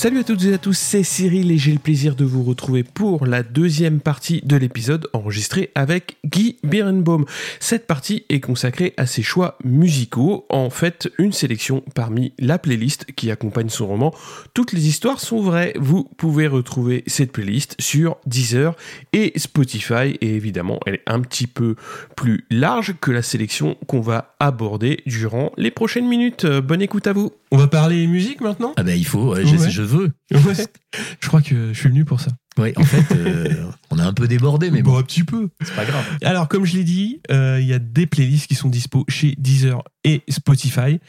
Salut à toutes et à tous, c'est Cyril et j'ai le plaisir de vous retrouver pour la deuxième partie de l'épisode enregistré avec Guy Birenbaum. Cette partie est consacrée à ses choix musicaux, en fait une sélection parmi la playlist qui accompagne son roman. Toutes les histoires sont vraies, vous pouvez retrouver cette playlist sur Deezer et Spotify et évidemment elle est un petit peu plus large que la sélection qu'on va aborder durant les prochaines minutes. Bonne écoute à vous. On va parler musique maintenant? Ah ben il faut, ouais, Ouais. je Ouais. Je crois que je suis venu pour ça. Oui, en fait, euh, on a un peu débordé, mais bon, un petit peu. c'est pas grave. Alors, comme je l'ai dit, euh, il y a des playlists qui sont dispo chez Deezer et Spotify.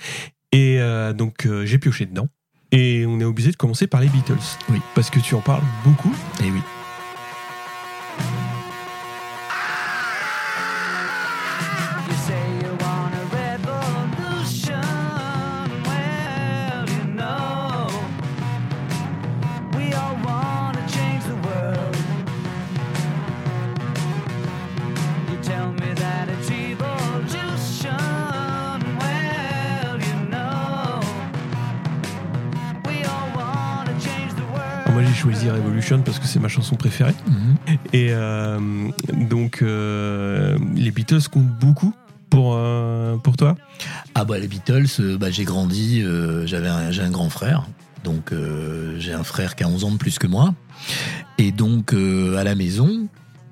Et euh, donc, j'ai pioché dedans. Et on est obligé de commencer par les Beatles. Oui. Parce que tu en parles beaucoup. Et oui. Choisi Revolution parce que c'est ma chanson préférée. Mhm. Et euh, donc, euh, les Beatles comptent beaucoup pour, euh, pour toi? Ah bah les Beatles, bah, j'ai grandi, euh, j'avais un, j'ai un grand frère, donc euh, j'ai un frère qui a 11 ans de plus que moi, et donc euh, à la maison,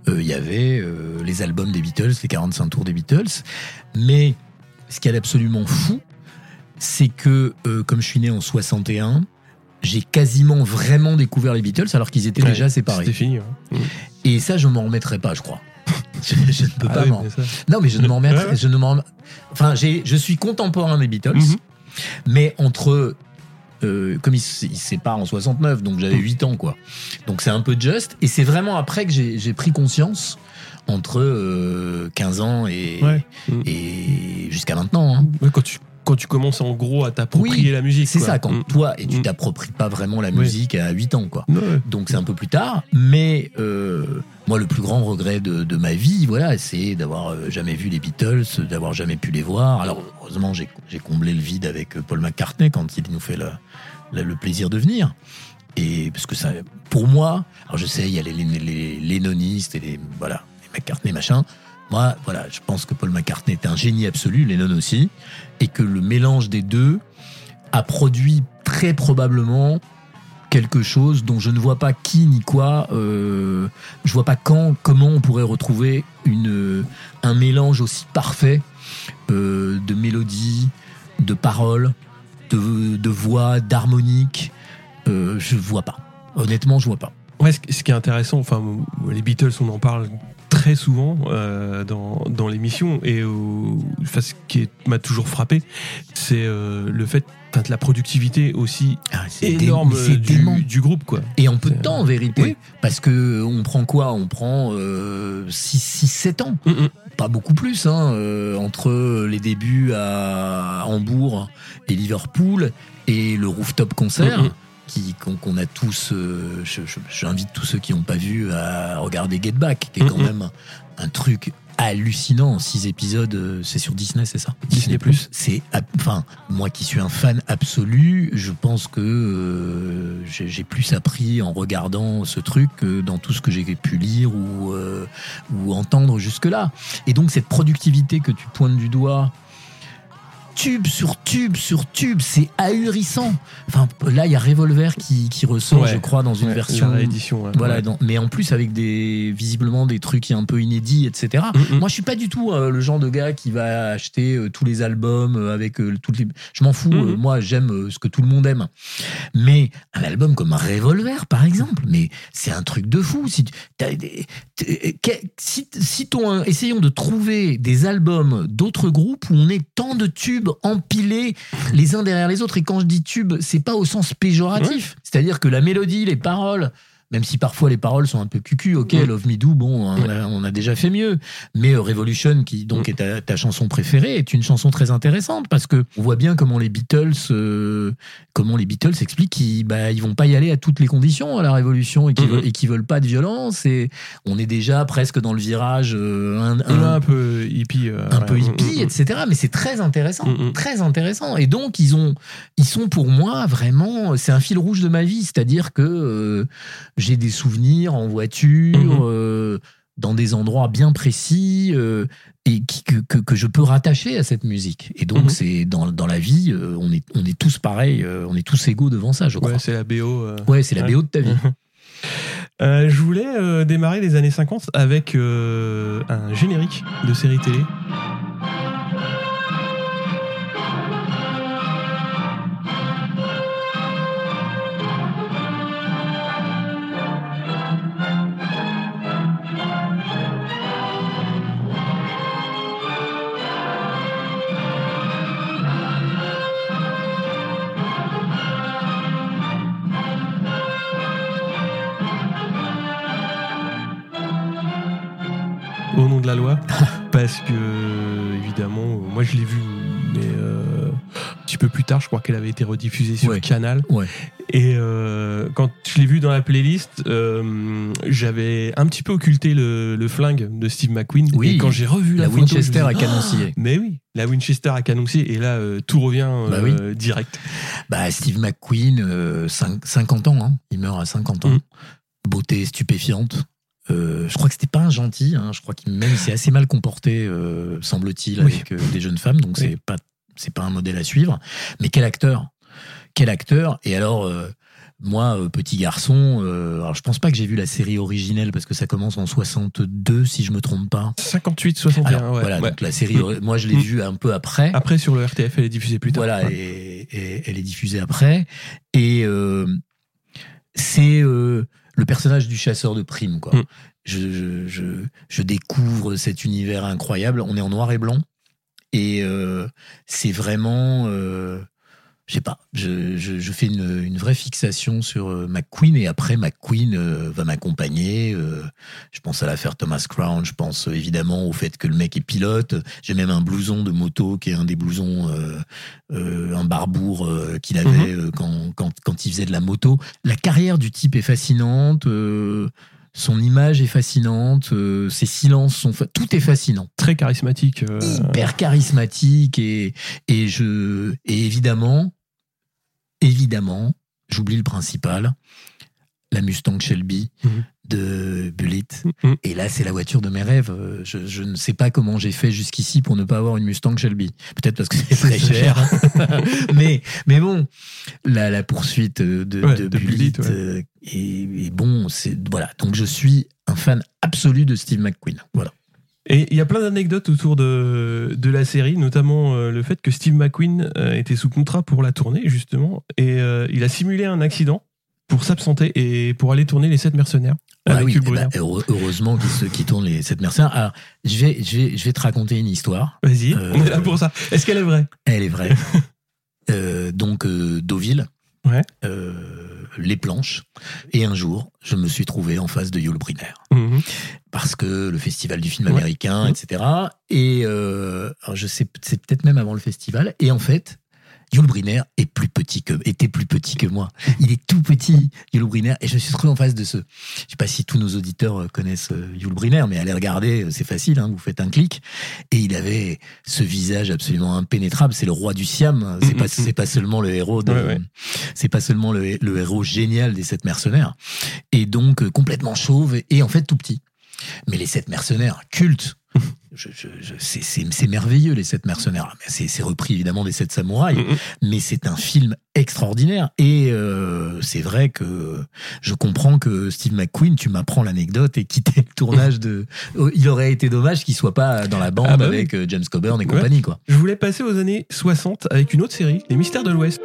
euh, il y avait euh, les albums des Beatles, les 45 tours des Beatles, mais ce qui est absolument fou, c'est que euh, comme je suis né en 61, j'ai quasiment vraiment découvert les Beatles alors qu'ils étaient déjà séparés. C'était fini. ouais. Et ça, je m'en remettrai pas, je crois. je, je ne peux Ah pas oui, m'en non, mais je ne m'en remettrai. Je ne m'en. Enfin, j'ai, je suis contemporain des Beatles, Mhm. mais entre. euh, comme ils se séparent en 69, donc j'avais 8 ans, quoi. Donc c'est un peu juste. Et c'est vraiment après que j'ai, j'ai pris conscience, entre euh, 15 ans et, Ouais. Et jusqu'à maintenant. hein. Ouais, quand, tu, quand tu commences en gros à t'approprier Oui, la musique. C'est ça, quand Mm. toi, et tu Mhm. t'appropries pas vraiment la musique à 8 ans, quoi. Ouais. Donc c'est un peu plus tard, mais euh, moi le plus grand regret de, de ma vie, voilà, c'est d'avoir euh, jamais vu les Beatles, d'avoir jamais pu les voir. Alors heureusement j'ai comblé le vide avec euh, Paul McCartney quand il nous fait le, le, le plaisir de venir. Et parce que ça, pour moi, alors je sais il y a les, les, et les voilà les McCartney machin. Moi voilà, je pense que Paul McCartney est un génie absolu, Lennon aussi, et que le mélange des deux a produit très probablement quelque chose dont je ne vois pas qui ni quoi. Euh, je vois pas quand, comment on pourrait retrouver une, un mélange aussi parfait euh, de mélodies, de paroles, de, de voix, d'harmonique. Euh, je vois pas. Honnêtement, je vois pas. Ouais, ce qui est intéressant, enfin, les Beatles, on en parle très souvent euh, dans, dans l'émission, et euh, enfin, ce qui m'a toujours frappé, c'est euh, le fait de la productivité aussi Ah, dé- énorme du, groupe, quoi. Et en peu de temps, en vérité. Oui. Parce que on prend quoi? On prend 6-7 ans. Mm, mm. pas beaucoup plus, hein, euh, entre les débuts à Hambourg et Liverpool et le rooftop concert. Mhm. Qui, qu'on, a tous, euh, j'invite tous ceux qui n'ont pas vu à regarder Get Back, qui est quand même un truc hallucinant. Six épisodes, euh, c'est sur Disney, c'est ça? Disney+. C'est, ab- enfin, moi qui suis un fan absolu, je pense que euh, j'ai, j'ai plus appris en regardant ce truc que dans tout ce que j'ai pu lire ou euh, ou entendre jusque-là. Et donc cette productivité que tu pointes du doigt, tube sur tube sur tube, c'est ahurissant. Enfin, là, il y a Revolver qui, qui ressort, Ouais. je crois, dans une Ouais, version. ouais. Voilà, dans- mais en plus avec des visiblement des trucs un peu inédits, etc. Mm, mm. Moi, je suis pas du tout euh, le genre de gars qui va acheter euh, tous les albums euh, avec euh, toutes les. Je m'en fous. Euh, moi, j'aime ce que tout le monde aime. Mais un album comme Revolver, par exemple, mais c'est un truc de fou. Si des- si, si ton- essayons de trouver des albums d'autres groupes où on est tant de tubes empilés les uns derrière les autres. Et quand je dis tube, c'est pas au sens péjoratif. C'est-à-dire que la mélodie, les paroles même si parfois les paroles sont un peu cucu, ok, Mm. Love Me Do, bon, on a, on a déjà fait mieux. Mais euh, Revolution, qui donc Mm. est ta, ta chanson préférée, est une chanson très intéressante parce que on voit bien comment les Beatles, euh, comment les Beatles expliquent qu'ils bah, ils vont pas y aller à toutes les conditions à la Révolution et qu'ils Mm. veulent, et qu'ils veulent pas de violence. Et on est déjà presque dans le virage euh, un, un- un peu hippie. euh, un ouais. peu Mm, hippie, mm, etc. Mais c'est très intéressant, Mm, mm. très intéressant. Et donc ils ont, ils sont pour moi vraiment, c'est un fil rouge de ma vie. C'est-à-dire que j'ai des souvenirs en voiture, Mhm. euh, dans des endroits bien précis. euh, et qui- que, que, que je peux rattacher à cette musique. Et donc, Mhm. c'est dans, dans la vie, euh, on, est, on est tous pareils, on est tous égaux devant ça, je crois. Ouais, c'est la BO. Ouais, c'est la Ouais. BO de ta vie. Euh, je voulais euh, démarrer les années 50 avec euh, un générique de série télé. La loi parce que évidemment euh, moi je l'ai vu mais euh, un petit peu plus tard je crois qu'elle avait été rediffusée sur Ouais. Canal Ouais. et euh, quand je l'ai vu dans la playlist euh, j'avais un petit peu occulté le, le flingue de Steve McQueen Oui. et quand j'ai revu la, La photo, Winchester à dis, canonciller. Ah mais oui la Winchester à canoncier et là euh, tout revient Bah oui. direct Bah, Steve McQueen, euh, cinq- 50 ans, hein. il meurt à 50 ans. Mm. Beauté stupéfiante. Euh, je crois que c'était pas un gentil, hein. je crois qu'il même s'est assez mal comporté, euh, semble-t-il, Oui. avec euh, des jeunes femmes, donc Oui. c'est pas c'est pas un modèle à suivre. Mais quel acteur, quel acteur? Et alors, moi, petit garçon, alors je pense pas que j'ai vu la série originelle parce que ça commence en 62, si je me trompe pas. 58 61 Alors, ouais, voilà, ouais. donc la série, moi je l'ai Mm. vue un peu après. après sur le RTF elle est diffusée plus tard Voilà, Ouais. et, et elle est diffusée après. Et c'est euh, le personnage du chasseur de primes, quoi. Mm. Je, je, je, je découvre cet univers incroyable. On est en noir et blanc. Et euh, c'est vraiment. Euh, je sais pas, je, je, je fais une, une vraie fixation sur euh, McQueen et après McQueen euh, va m'accompagner. euh, je pense à l'affaire Thomas Crown, je pense euh, évidemment au fait que le mec est pilote. J'ai même un blouson de moto qui est un des blousons, euh, un barbour qu'il avait euh, quand, quand, quand il faisait de la moto. La carrière du type est fascinante. son image est fascinante, euh, ses silences sont fa- tout est fascinant très charismatique euh, hyper charismatique et et je et évidemment évidemment j'oublie le principal la Mustang Shelby Mhm. de Bullitt. Mhm. et là c'est la voiture de mes rêves. Je, je ne sais pas comment j'ai fait jusqu'ici pour ne pas avoir une Mustang Shelby. Peut-être parce que c'est très cher. Mais mais bon la, la poursuite de, Ouais, de, de Bullitt, Bullitt, ouais. euh, est, est bon. C'est voilà. Donc je suis un fan absolu de Steve McQueen. Voilà Et il y a plein d'anecdotes autour de, de la série, notamment euh, le fait que Steve McQueen euh, était sous contrat pour la tournée, justement, et euh, il a simulé un accident pour s'absenter et pour aller tourner Les Sept Mercenaires Ah avec oui, eh ben, heureusement qu'ils se- qu'ils tournent les sept mercenaires. Alors, je vais, je vais, je vais te raconter une histoire. Vas-y, on est là pour ça. Est-ce qu'elle est vraie? Elle est vraie. Donc, Deauville, Ouais. euh, les planches. Et un jour, je me suis trouvé en face de Yul Brynner. Mhm. Parce que le festival du film américain, etc. Et euh, je sais, c'est peut-être même avant le festival. Et en fait, Yul Brynner est plus petit que, était plus petit que moi. Il est tout petit, Yul Brynner. Et je me suis trouvé en face de ce. Je sais pas si tous nos auditeurs euh, connaissent euh, Yul Brynner, mais allez regarder, euh, c'est facile, hein, vous faites un clic. Et il avait ce visage absolument impénétrable. C'est le roi du Siam. C'est Mhm. pas, c'est pas seulement le héros de, Ouais, ouais. c'est pas seulement le, le héros génial des sept mercenaires. Et donc, complètement chauve et, et en fait tout petit. Mais les sept mercenaires, cultes. Je, je, je- c'est, merveilleux les sept mercenaires. C'est, repris évidemment des sept samouraïs, Mhm. mais c'est un film extraordinaire. Et euh, c'est vrai que je comprends que Steve McQueen, tu m'apprends l'anecdote et quitter le tournage de. Il aurait été dommage qu'il soit pas dans la bande Ah bah avec euh, James Coburn et Ouais. compagnie, quoi. Je voulais passer aux années 60 avec une autre série, Les Mystères de l'Ouest.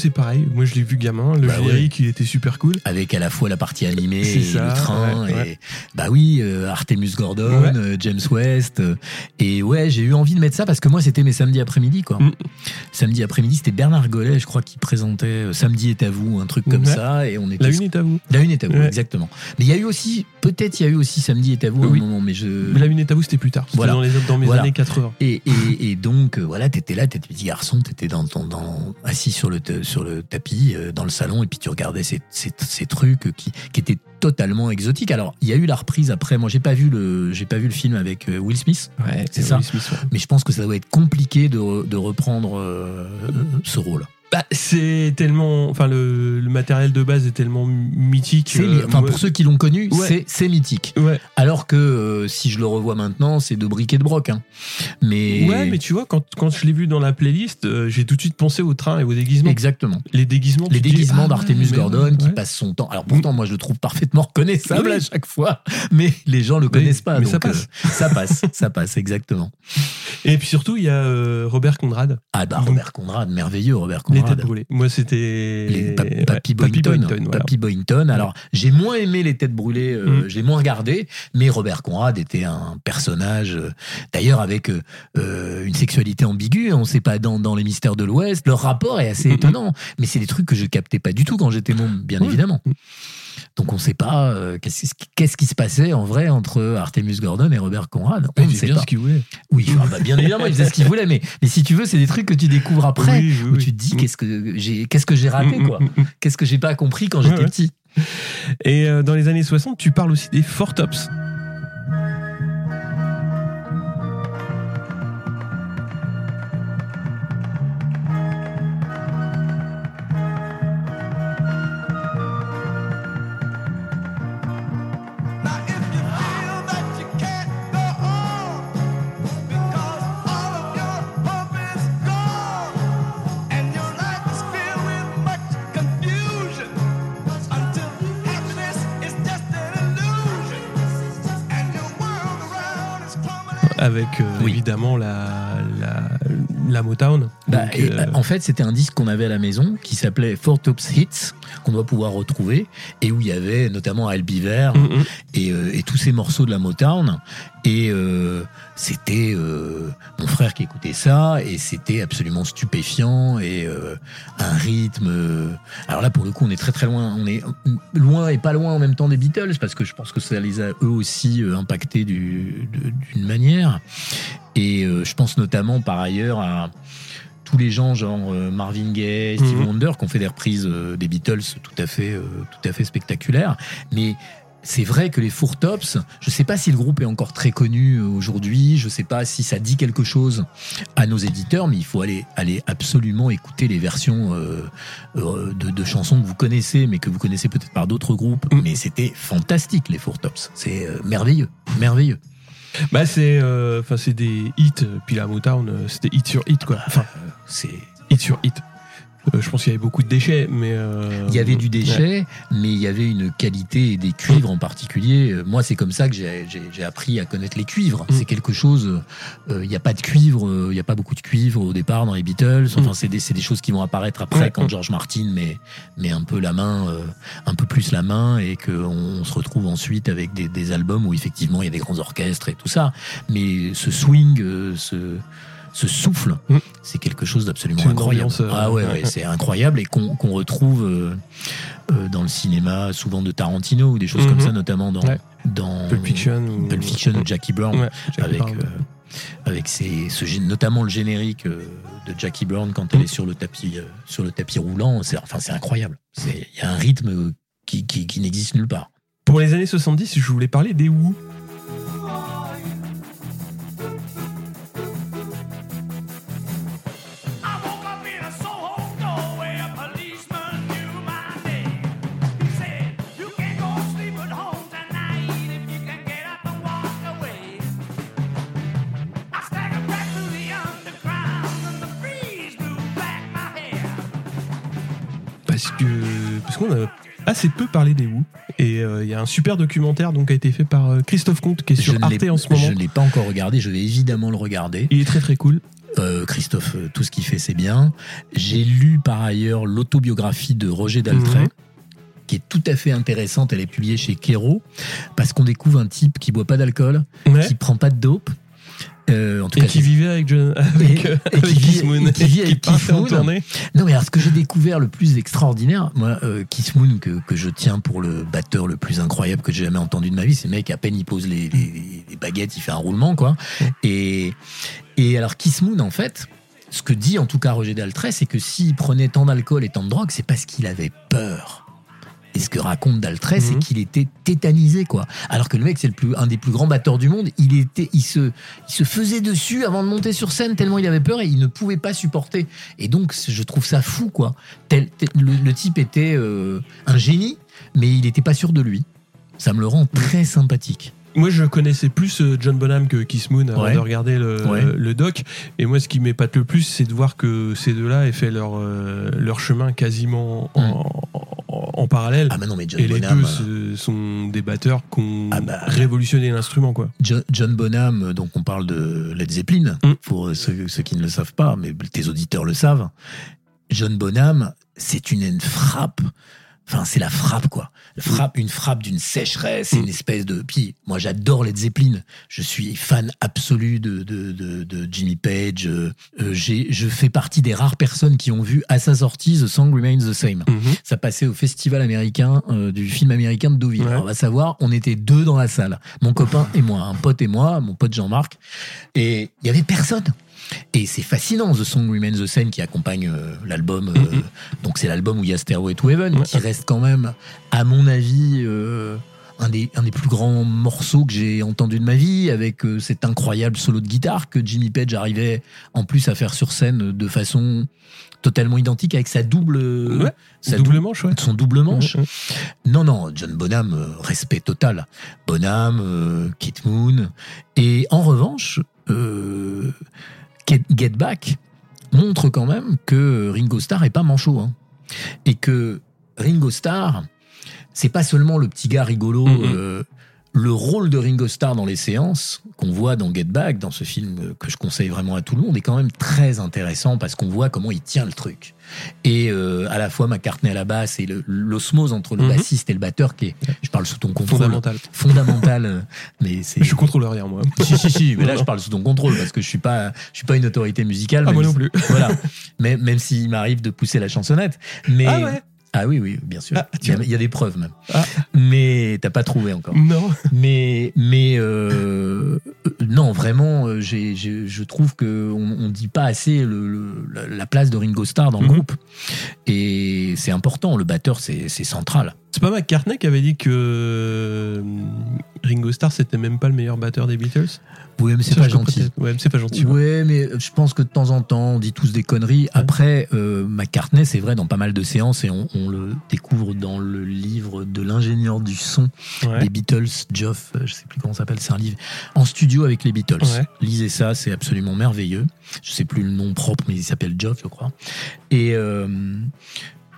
C'est pareil. Moi, je l'ai vu gamin. Le Bah ouais. générique, il était super cool. avec à la fois la partie animée C'est et ça, le train ouais, et ouais. bah oui euh, Artemus Gordon euh, James West euh, et ouais j'ai eu envie de mettre ça parce que moi c'était mes samedis après-midi quoi Mm. samedi après-midi c'était Bernard Gollet je crois qui présentait euh, Samedi est à vous un truc comme ça et on était La une est à vous. la une est à vous exactement mais il y a eu aussi peut-être il y a eu aussi Samedi est à vous à Oui. un moment mais je La une est à vous, c'était plus tard. Voilà. dans, les, dans mes Voilà. années 80. et, et, et donc voilà, t'étais là, t'étais petit garçon, t'étais dans, dans, dans assis sur le sur le tapis euh, dans le salon et puis tu regardais ces, ces, ces trucs qui, qui étaient totalement exotiques. Alors il y a eu la reprise après. Moi j'ai pas vu le j'ai pas vu le film avec euh, Will Smith, Ouais, c'est ça. Will Smith, ouais. mais je pense que ça doit être compliqué de reprendre euh, ce rôle. Bah, c'est tellement. Enfin, le, le matériel de base est tellement mythique. C'est, euh, enfin pour ceux qui l'ont connu, Ouais. c'est mythique. Ouais. Alors que euh, si je le revois maintenant, c'est de briques et de broc. Hein. Mais, Ouais, mais tu vois, quand, quand je l'ai vu dans la playlist, euh, j'ai tout de suite pensé au train et aux déguisements. exactement. Les déguisements. les déguisements ah, d'Artemus Gordon qui passe son temps. Alors pourtant, moi, je le trouve parfaitement reconnaissable à chaque fois, mais les gens le connaissent pas. mais donc, ça passe. euh, ça passe, ça passe, exactement. Et puis surtout, il y a euh, Robert Conrad, Ah bah Robert Conrad, merveilleux Robert Les têtes brûlées. Moi, c'était. Les Pa- ouais, Papy Boynton, voilà. Papy Boynton. Alors, j'ai moins aimé les têtes brûlées, euh, Mm. j'ai moins regardé, mais Robert Conrad était un personnage, euh, d'ailleurs avec euh, euh, une sexualité ambiguë. On sait pas dans, dans les mystères de l'Ouest. Leur rapport est assez Mm, mm. étonnant, mais c'est des trucs que je captais pas du tout quand j'étais môme, bien Ouais. évidemment. Mm. Donc on sait pas euh, qu'est-ce qui- qu'est-ce qui se passait en vrai entre Artemus Gordon et Robert Conrad. On ne fait sait bien pas. ce qu'il voulait. Oui, ah bah, bien évidemment, il faisait ce qu'il voulait, mais, mais si tu veux, c'est des trucs que tu découvres après. Oui, oui, Où tu te dis Mm. qu'est-ce que j'ai qu'est-ce que j'ai raté Mm, quoi mm, mm, mm. Qu'est-ce que j'ai pas compris quand j'étais ouais. petit Et euh, dans les années 60, tu parles aussi des Four avec euh, Oui. évidemment la, la, la Motown. Bah, Donc, et, euh, En fait, c'était un disque qu'on avait à la maison qui s'appelait Four Tops Hits, qu'on doit pouvoir retrouver, et où il y avait notamment Al Beaver mm, mm. et, euh, et tous ces morceaux de la Motown. Et euh, c'était euh, mon frère qui écoutait ça, et c'était absolument stupéfiant, et euh, un rythme. alors là, pour le coup, on est très très loin. On est loin et pas loin en même temps des Beatles, parce que je pense que ça les a eux aussi impactés du- d'une manière. Et euh, je pense notamment par ailleurs à tous les gens genre euh, Marvin Gaye, Steve Mhm. Wonder qui ont fait des reprises euh, des Beatles tout à fait euh, tout à fait spectaculaires. Mais c'est vrai que les Four Tops, je sais pas si le groupe est encore très connu aujourd'hui, je sais pas si ça dit quelque chose à nos éditeurs, mais il faut aller, aller absolument écouter les versions euh, de, de chansons que vous connaissez, mais que vous connaissez peut-être par d'autres groupes. Mm. Mais c'était fantastique, les Four Tops. C'est merveilleux, merveilleux. Bah, c'est euh, enfin c'est des hits, euh, puis la Motown, euh, c'était hit sur hit, quoi. Enfin, C'est hit sur hit. Euh, je pense qu'il y avait beaucoup de déchets, mais. euh, Il y avait du ouais. déchet, mais il y avait une qualité des cuivres en particulier. Euh, Moi, c'est comme ça que j'ai- appris à connaître les cuivres. Mm. C'est quelque chose. euh, Il n'y a pas de cuivre, euh, il n'y a pas beaucoup de cuivre au départ dans les Beatles. Enfin, Mm. c'est des, c'est des choses qui vont apparaître après Ouais, quand ouais. George Martin met, met un peu la main, euh, un peu plus la main, et qu'on on se retrouve ensuite avec des, des albums où effectivement il y a des grands orchestres et tout ça. Mais ce swing, euh, ce ce souffle, Mm. c'est quelque chose d'absolument incroyable. ambiance, euh, ah ouais, c'est incroyable et qu'on retrouve euh, euh, dans le cinéma, souvent de Tarantino ou des choses comme ça, notamment dans, Ouais. dans Pulp Fiction ou, Pulp Fiction ou Jackie Brown, Ouais, Jackie avec, Brown. euh, avec ses, ce, notamment le générique de Jackie Brown quand elle Mhm. est sur le tapis, sur le tapis roulant. C'est enfin, c'est incroyable. Il y a un rythme qui, qui, qui n'existe nulle part. Pour les années 70, je voulais parler des Who. Assez peu parlé des Who et euh, il y a un super documentaire donc qui a été fait par euh, Christophe Comte qui est sur je Arte en ce moment. Je ne l'ai pas encore regardé, je vais évidemment le regarder. Il est très très cool. Euh, Christophe, tout ce qu'il fait, c'est bien. J'ai lu par ailleurs l'autobiographie de Roger Daltrey. Mhm. qui est tout à fait intéressante, elle est publiée chez Kero, parce qu'on découvre un type qui boit pas d'alcool, Ouais. qui prend pas de dope, euh, en tout Et cas, qui vivait avec, John, avec, Et- euh, et qui avec Moon, et qui vit avec Keith Moon. Non, mais alors ce que j'ai découvert le plus extraordinaire, moi, euh, Keith Moon, que, que je tiens pour le batteur le plus incroyable que j'ai jamais entendu de ma vie, c'est le mec, à peine il pose les, les- les baguettes, il fait un roulement, quoi. Et, et alors Keith Moon, en fait, ce que dit en tout cas Roger Daltrey, c'est que s'il prenait tant d'alcool et tant de drogue, c'est parce qu'il avait peur. Ce que raconte Daltrey, c'est Mhm. qu'il était tétanisé, quoi. Alors que le mec, c'est le plus, un des plus grands batteurs du monde. Il était, il se, il se faisait dessus avant de monter sur scène tellement il avait peur et il ne pouvait pas supporter. Et donc, je trouve ça fou, quoi. Tel, tel- le, le type était euh, un génie, mais il n'était pas sûr de lui. Ça me le rend très sympathique. Moi, je connaissais plus euh, John Bonham que Kiss Moon avant Ouais. de regarder le, Ouais. le doc. Et moi, ce qui m'épate le plus, c'est de voir que ces deux-là aient fait leur, euh, leur chemin quasiment en, en- en parallèle. Ah, mais non, mais John Et les Bonham. deux sont des batteurs qui ont Ah bah. révolutionné l'instrument, quoi. Jo- John Bonham, euh, donc on parle de Led Zeppelin, Mm. pour euh, ceux, ceux qui ne le savent pas, mais tes auditeurs le savent. John Bonham, c'est une, une frappe. Enfin, c'est la frappe, quoi. La frappe, une frappe d'une sécheresse, c'est Mm. une espèce de. Puis, moi, j'adore Led Zeppelin. Je suis fan absolu de, de, de, de Jimmy Page. Euh, euh, j'ai- je fais partie des rares personnes qui ont vu à sa sortie The Song Remains the Same. Ça passait au festival américain euh, du film américain de Deauville. Ouais. Alors, on va savoir, on était deux dans la salle, mon copain et moi, un pote et moi, mon pote Jean-Marc, et il y avait personne. Et c'est fascinant, The Song Remains the Same qui accompagne euh, l'album. euh, Mhm. Donc c'est l'album où il y a Stairway to Heaven, Ouais. qui reste quand même, à mon avis, euh, un, des, un des plus grands morceaux que j'ai entendu de ma vie, avec cet incroyable solo de guitare que Jimmy Page arrivait en plus à faire sur scène de façon totalement identique avec sa double, Ouais, sa Double dou- manche, ouais. son double manche. Mhm. Non, non, John Bonham, respect total. Bonham, Kate Moon. Et en revanche, euh, Get, Get Back montre quand même que Ringo Starr est pas manchot. hein. Et que Ringo Starr, c'est pas seulement le petit gars rigolo. Mhm. euh, le rôle de Ringo Starr dans les séances qu'on voit dans Get Back, dans ce film que je conseille vraiment à tout le monde, est quand même très intéressant parce qu'on voit comment il tient le truc. Et euh, à la fois McCartney à la basse et l'osmose entre le Mhm. bassiste et le batteur qui est, je parle sous ton contrôle, Fondamental. fondamental, euh, mais c'est Je suis contrôleur hier, moi. si si si, mais là je parle sous ton contrôle parce que je suis pas, je suis pas une autorité musicale. Ah, moi non plus. Voilà, même même s'il m'arrive de pousser la chansonnette, mais Ah ouais ah oui oui bien sûr, Ah, il, y a, il y a des preuves même, Ah. mais t'as pas trouvé encore. Non. Mais, mais euh, non, vraiment, euh, je trouve que on, on dit pas assez le, le- la- la place de Ringo Starr dans le Mhm. groupe. Et c'est important, le batteur, c'est, central. C'est pas McCartney qui avait dit que Ringo Starr c'était même pas le meilleur batteur des Beatles Oui, mais c'est Ça, pas je crois gentil. peut-être. Ouais, mais c'est pas gentil. ouais. Ouais, mais je pense que de temps en temps, on dit tous des conneries. Après, euh, McCartney, c'est vrai, dans pas mal de séances, et on, on le découvre dans le livre de l'ingénieur du son Ouais. des Beatles, Geoff, euh, je sais plus comment ça s'appelle, c'est un livre en studio avec les Beatles. Ouais. Lisez ça, c'est absolument merveilleux. Je sais plus le nom propre, mais il s'appelle Geoff, je crois. Et euh,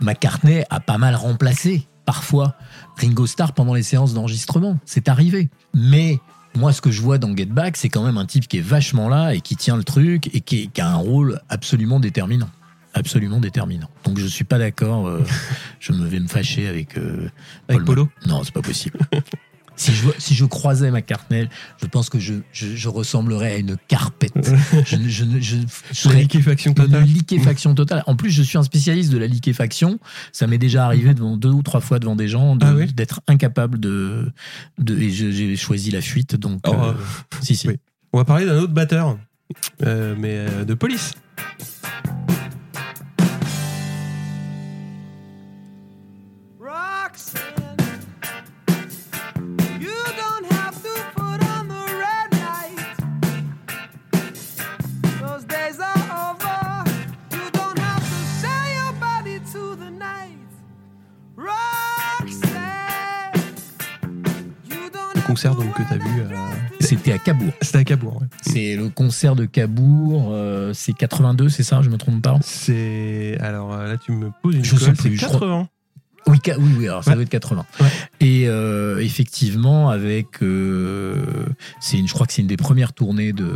McCartney a pas mal remplacé, parfois, Ringo Starr pendant les séances d'enregistrement. C'est arrivé. Mais moi, ce que je vois dans Get Back, c'est quand même un type qui est vachement là et qui tient le truc et qui, qui a un rôle absolument déterminant. Absolument déterminant. Donc je suis pas d'accord. euh, je me vais me fâcher avec euh, Avec Paul Polo Non, c'est pas possible. si, je, si je croisais McCartney, je pense que je, je, je ressemblerais à une carpette. je, je, je, serais Liquéfaction une totale. liquéfaction totale. En plus, je suis un spécialiste de la liquéfaction. Ça m'est déjà arrivé devant deux ou trois fois devant des gens de- Ah oui d'être incapable de, de et j'ai choisi la fuite. Donc, Oh, euh, euh, si si. oui. On va parler d'un autre batteur, euh, mais euh, de police. Concert donc que t'as vu, euh, C'était à Cabourg. c'était à Cabourg. ouais. C'est le concert de Cabourg. euh, c'est 82, c'est ça Je me trompe pas C'est alors euh, là tu me poses une Je colle, c'est je crois- 80. Oui, ca- oui, oui, alors ça Ouais. doit être 80. Ouais. Et euh, effectivement, avec. euh, une, je crois que c'est une des premières tournées de,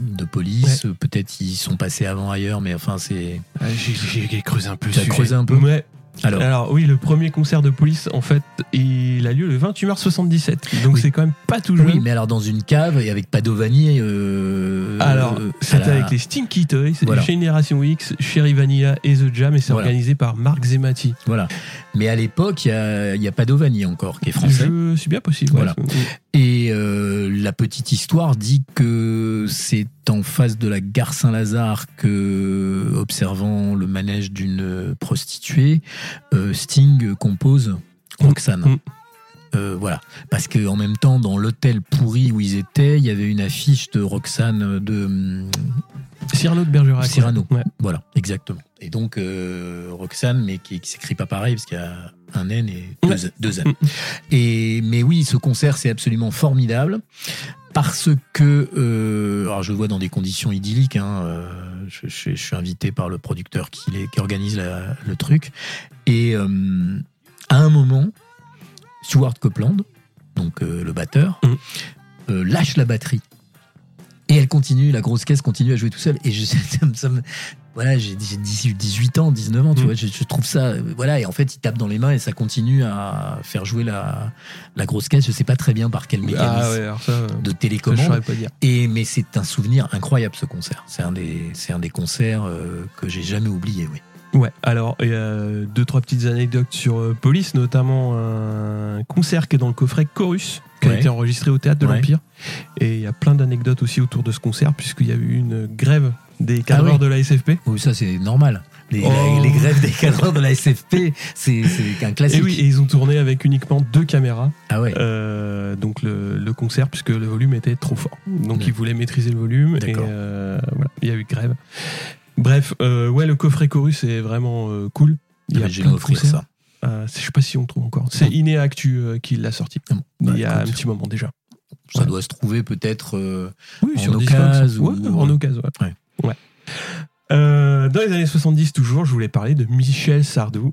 de police. Peut-être ils sont passés avant ailleurs, mais enfin, c'est. Ah, j'ai- creusé un peu. sujet. creusé un peu Ouais. Alors, Alors oui, le premier concert de police, en fait, il a lieu le 28 mars 77. Donc Oui. c'est quand même pas tout jeune. oui, mais alors dans une cave et avec Padovani. Euh, Alors, euh, à c'était la- avec les Stinky Toys, Voilà. Génération X, Cherry Vanilla et The Jam, et c'est Voilà. organisé par Marc Zemati. Voilà. Mais à l'époque, il y y a Padovani encore, qui est français. Je suis bien possible. Voilà. ouais. Et euh, la petite histoire dit que c'est en face de la gare Saint-Lazare que, observant le manège d'une prostituée, euh, Sting compose Roxane. Mm. Euh, voilà, parce que en même temps, dans l'hôtel pourri où ils étaient, il y avait une affiche de Roxane de Cyrano de Bergerac. Cyrano. Ouais. voilà, exactement. Et donc euh, Roxane, mais qui, qui s'écrit pas pareil parce qu'il y a un N et deux, N. Et mais oui, ce concert c'est absolument formidable parce que euh, alors je le vois dans des conditions idylliques. Hein, euh, je, je- je suis invité par le producteur qui, les- qui organise la- le truc et à un moment, Stuart Copeland, donc le batteur, Mm. lâche la batterie. Et elle continue, la grosse caisse continue à jouer tout seul. Et je, ça me- ça me- voilà, j'ai j'ai 18, 18 ans, 19 ans, tu Mm. vois, je, je trouve ça, euh, voilà, et en fait, il tape dans les mains et ça continue à faire jouer la, la grosse caisse. Je sais pas très bien par quel mécanisme Ah ouais, alors ça, euh, de télécommande. pas dire. Et mais c'est un souvenir incroyable ce concert. C'est un des, c'est un des concerts euh, que j'ai jamais oublié. Oui. Ouais, alors il y a deux trois petites anecdotes sur euh, Police, notamment un concert qui est dans le coffret Chorus, qui a été enregistré au théâtre de Ouais. l'Empire. Et il y a plein d'anecdotes aussi autour de ce concert, puisqu'il y a eu une grève des cadreurs oui. de la SFP. Oui, ça c'est normal. Les, Oh. les grèves des cadres de la SFP, c'est un Et classique. oui, et ils ont tourné avec uniquement deux caméras, Ah ouais. euh, donc le, le concert, puisque le volume était trop fort. Donc ils voulaient maîtriser le volume, et euh, voilà, il y a eu grève. Bref, euh, ouais, le coffret Chorus est vraiment euh, cool. Il y a Ah, plein de concerts. ça. Euh, je sais pas si on le trouve encore. C'est Non. Iné Actu euh, qui l'a sorti. Bah, il y a écoute, un petit moment déjà. Ça Ouais. doit se trouver peut-être. euh, Oui, En sur occasion. Ouais, en occasion, ouais. Ouais. Ouais. Euh, dans les années 70, toujours, je voulais parler de Michel Sardou.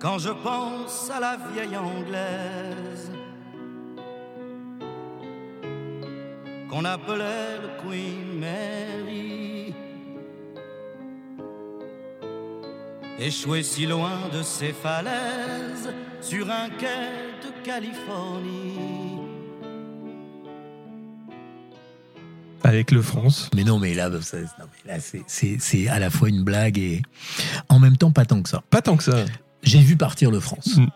Quand je pense à la vieille anglaise qu'on appelait le Queen Mary, échouée si loin de ses falaises sur un quai de Californie. Avec le France. Mais non, mais là, là, c'est- c'est c'est à la fois une blague et en même temps pas tant que ça. Pas tant que ça. J'ai vu partir le France. Mm.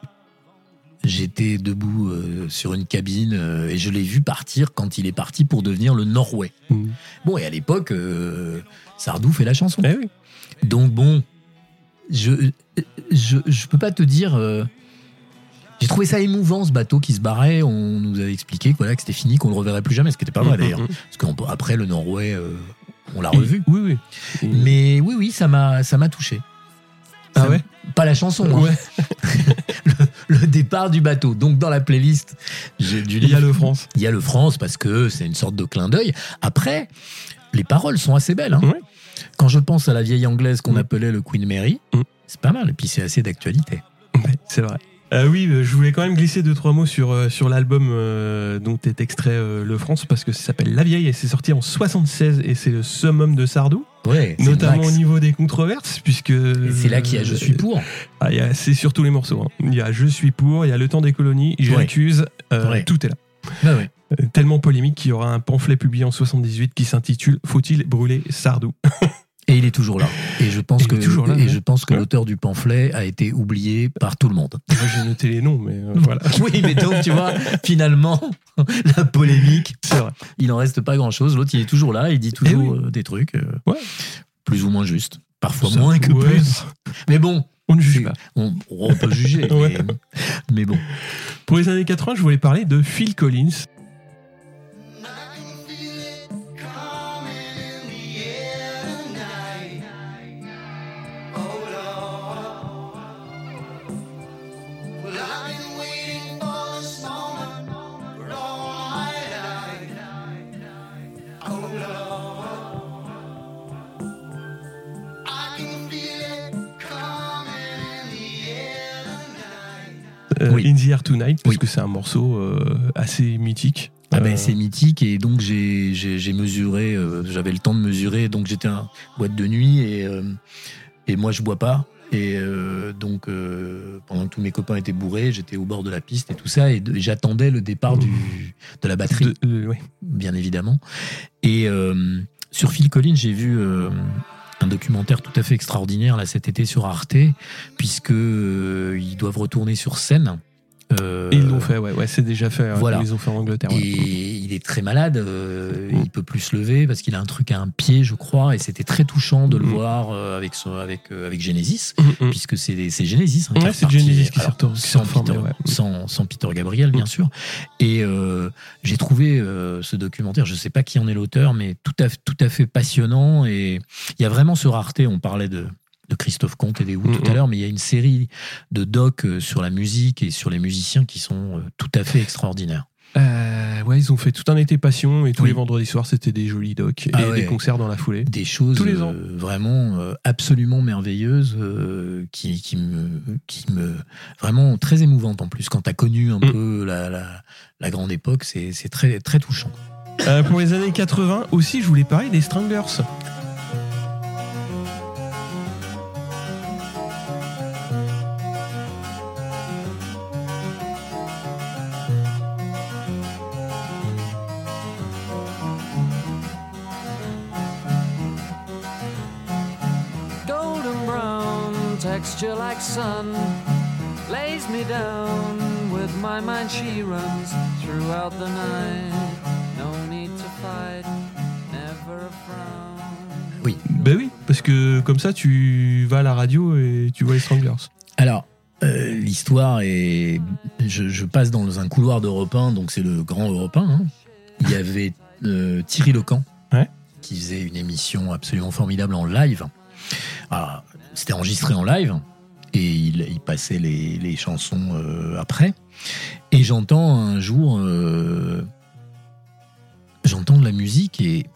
J'étais debout euh, sur une cabine euh, et je l'ai vu partir quand il est parti pour devenir le Norway. Mm. Bon, et à l'époque, euh, Sardou fait la chanson. Eh oui. Donc bon, je je, je peux pas te dire. euh, j'ai trouvé ça émouvant ce bateau qui se barrait. On nous avait expliqué que, voilà, que c'était fini, qu'on le reverrait plus jamais, ce qui n'était pas vrai Mm, d'ailleurs. mm, Parce qu'après le Norway, euh, on l'a revu. Oui, oui. Mais oui, oui, ça m'a ça m'a touché. Ah ouais Pas la chanson, hein. Ouais, le, le départ du bateau. Donc dans la playlist j'ai du il y a le France. il y a le France parce que c'est une sorte de clin d'œil. Après, les paroles sont assez belles. hein. Ouais. Quand je pense à la vieille anglaise qu'on appelait le Queen Mary, Mm. c'est pas mal. Et puis c'est assez d'actualité. Ouais, c'est vrai. Euh, oui, euh, je voulais quand même glisser deux trois mots sur euh, sur l'album euh, dont est extrait euh, le France parce que ça s'appelle La Vieille et c'est sorti en 76 et c'est le summum de Sardou, Ouais, notamment au niveau des controverses puisque c'est là qu'il y a Je suis pour. Ah, c'est sur tous les morceaux. hein. Il y a Je suis pour, il y a Le temps des colonies, euh, Ouais. tout est là. Ouais. Euh, tellement polémique qu'il y aura un pamphlet publié en 78 qui s'intitule Faut-il brûler Sardou? Et il est toujours là. Et je pense que, toujours là, et ouais. je pense que Ouais. l'auteur du pamphlet a été oublié par tout le monde. Moi j'ai noté les noms, mais euh, voilà. oui, mais donc tu vois, finalement, la polémique, vrai. il en reste pas grand chose. L'autre, il est toujours là, il dit toujours euh, des trucs, euh, Ouais. plus ou moins justes. Parfois Ça, moins que ouais. plus. Mais bon, On ne juge pas. on, on peut juger. Mais bon. Pour les années 80, je voulais parler de Phil Collins. Oui. In the Air Tonight, parce Oui. que c'est un morceau euh, assez mythique. Ah ben, Euh, c'est mythique et donc j'ai mesuré, euh, j'avais le temps de mesurer, donc j'étais en boîte de nuit et euh, et moi je bois pas et euh, donc euh, pendant que tous mes copains étaient bourrés, j'étais au bord de la piste et tout ça et j'attendais le départ du de la batterie de- euh, bien évidemment et euh, sur Phil Collins j'ai vu euh, un documentaire tout à fait extraordinaire là cet été sur Arte puisque euh, ils doivent retourner sur scène. Euh, ils l'ont fait, ouais, ouais c'est déjà fait. voilà. Ils ont fait en Angleterre. ouais. et il est très malade, euh, Mm. il peut plus se lever parce qu'il a un truc à un pied, je crois, et c'était très touchant de le Mm. voir euh, avec son, avec euh, avec Genesis, Mm, mm. puisque c'est Genesis. hein, Ouais, est c'est Genesis qui alors, s'est sans, Peter, sans, sans Peter Gabriel, bien sûr. Et j'ai trouvé ce documentaire, je sais pas qui en est l'auteur, mais tout à tout à fait passionnant. Et il y a vraiment ce rareté. On parlait de de Christophe Comte et des Who Mm, tout à mm. l'heure, mais il y a une série de docs euh, sur la musique et sur les musiciens qui sont euh, tout à fait extraordinaires. Euh, ouais, ils ont fait tout un été passion et tous Oui. les vendredis soirs, c'était des jolis docs et Ah ouais. des concerts dans la foulée. des choses Tous les euh, ans. vraiment euh, absolument merveilleuses qui, qui me qui me vraiment très émouvantes en plus quand tu as connu un Mm. peu la, la, la grande époque c'est c'est très très touchant pour les années 80 aussi, je voulais parler des Stranglers. Like sun lays me down with my mind she runs throughout the night no need to fight never a frown oui Ben oui, parce que comme ça, tu vas à la radio et tu vois les Stranglers. alors euh, l'histoire est je, je passe dans un couloir d'Europe 1 donc c'est le grand Europe 1 hein. il y avait euh, Thierry Lecan Ouais. qui faisait une émission absolument formidable en live Alors, c'était enregistré en live et il, il passait les, les chansons euh, après. Et j'entends un jour, euh, j'entends de la musique et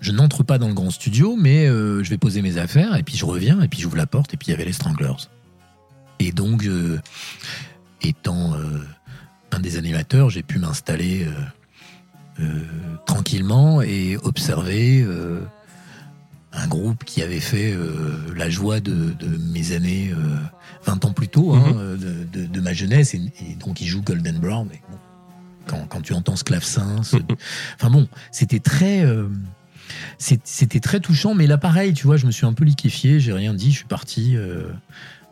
je n'entre pas dans le grand studio, mais euh, je vais poser mes affaires et puis je reviens et puis j'ouvre la porte et puis il y avait les Stranglers. Et donc, étant un des animateurs, j'ai pu m'installer tranquillement et observer. Un groupe qui avait fait euh, la joie de, de mes années euh, 20 ans plus tôt, hein, Mhm. euh, de, de- de ma jeunesse, et, et donc il joue Golden Brown. et bon, quand, quand tu entends ce clavecin, ce- enfin bon, c'était très, euh, c'était très touchant. Mais là, pareil, tu vois, je me suis un peu liquéfié, j'ai rien dit, je suis parti. euh,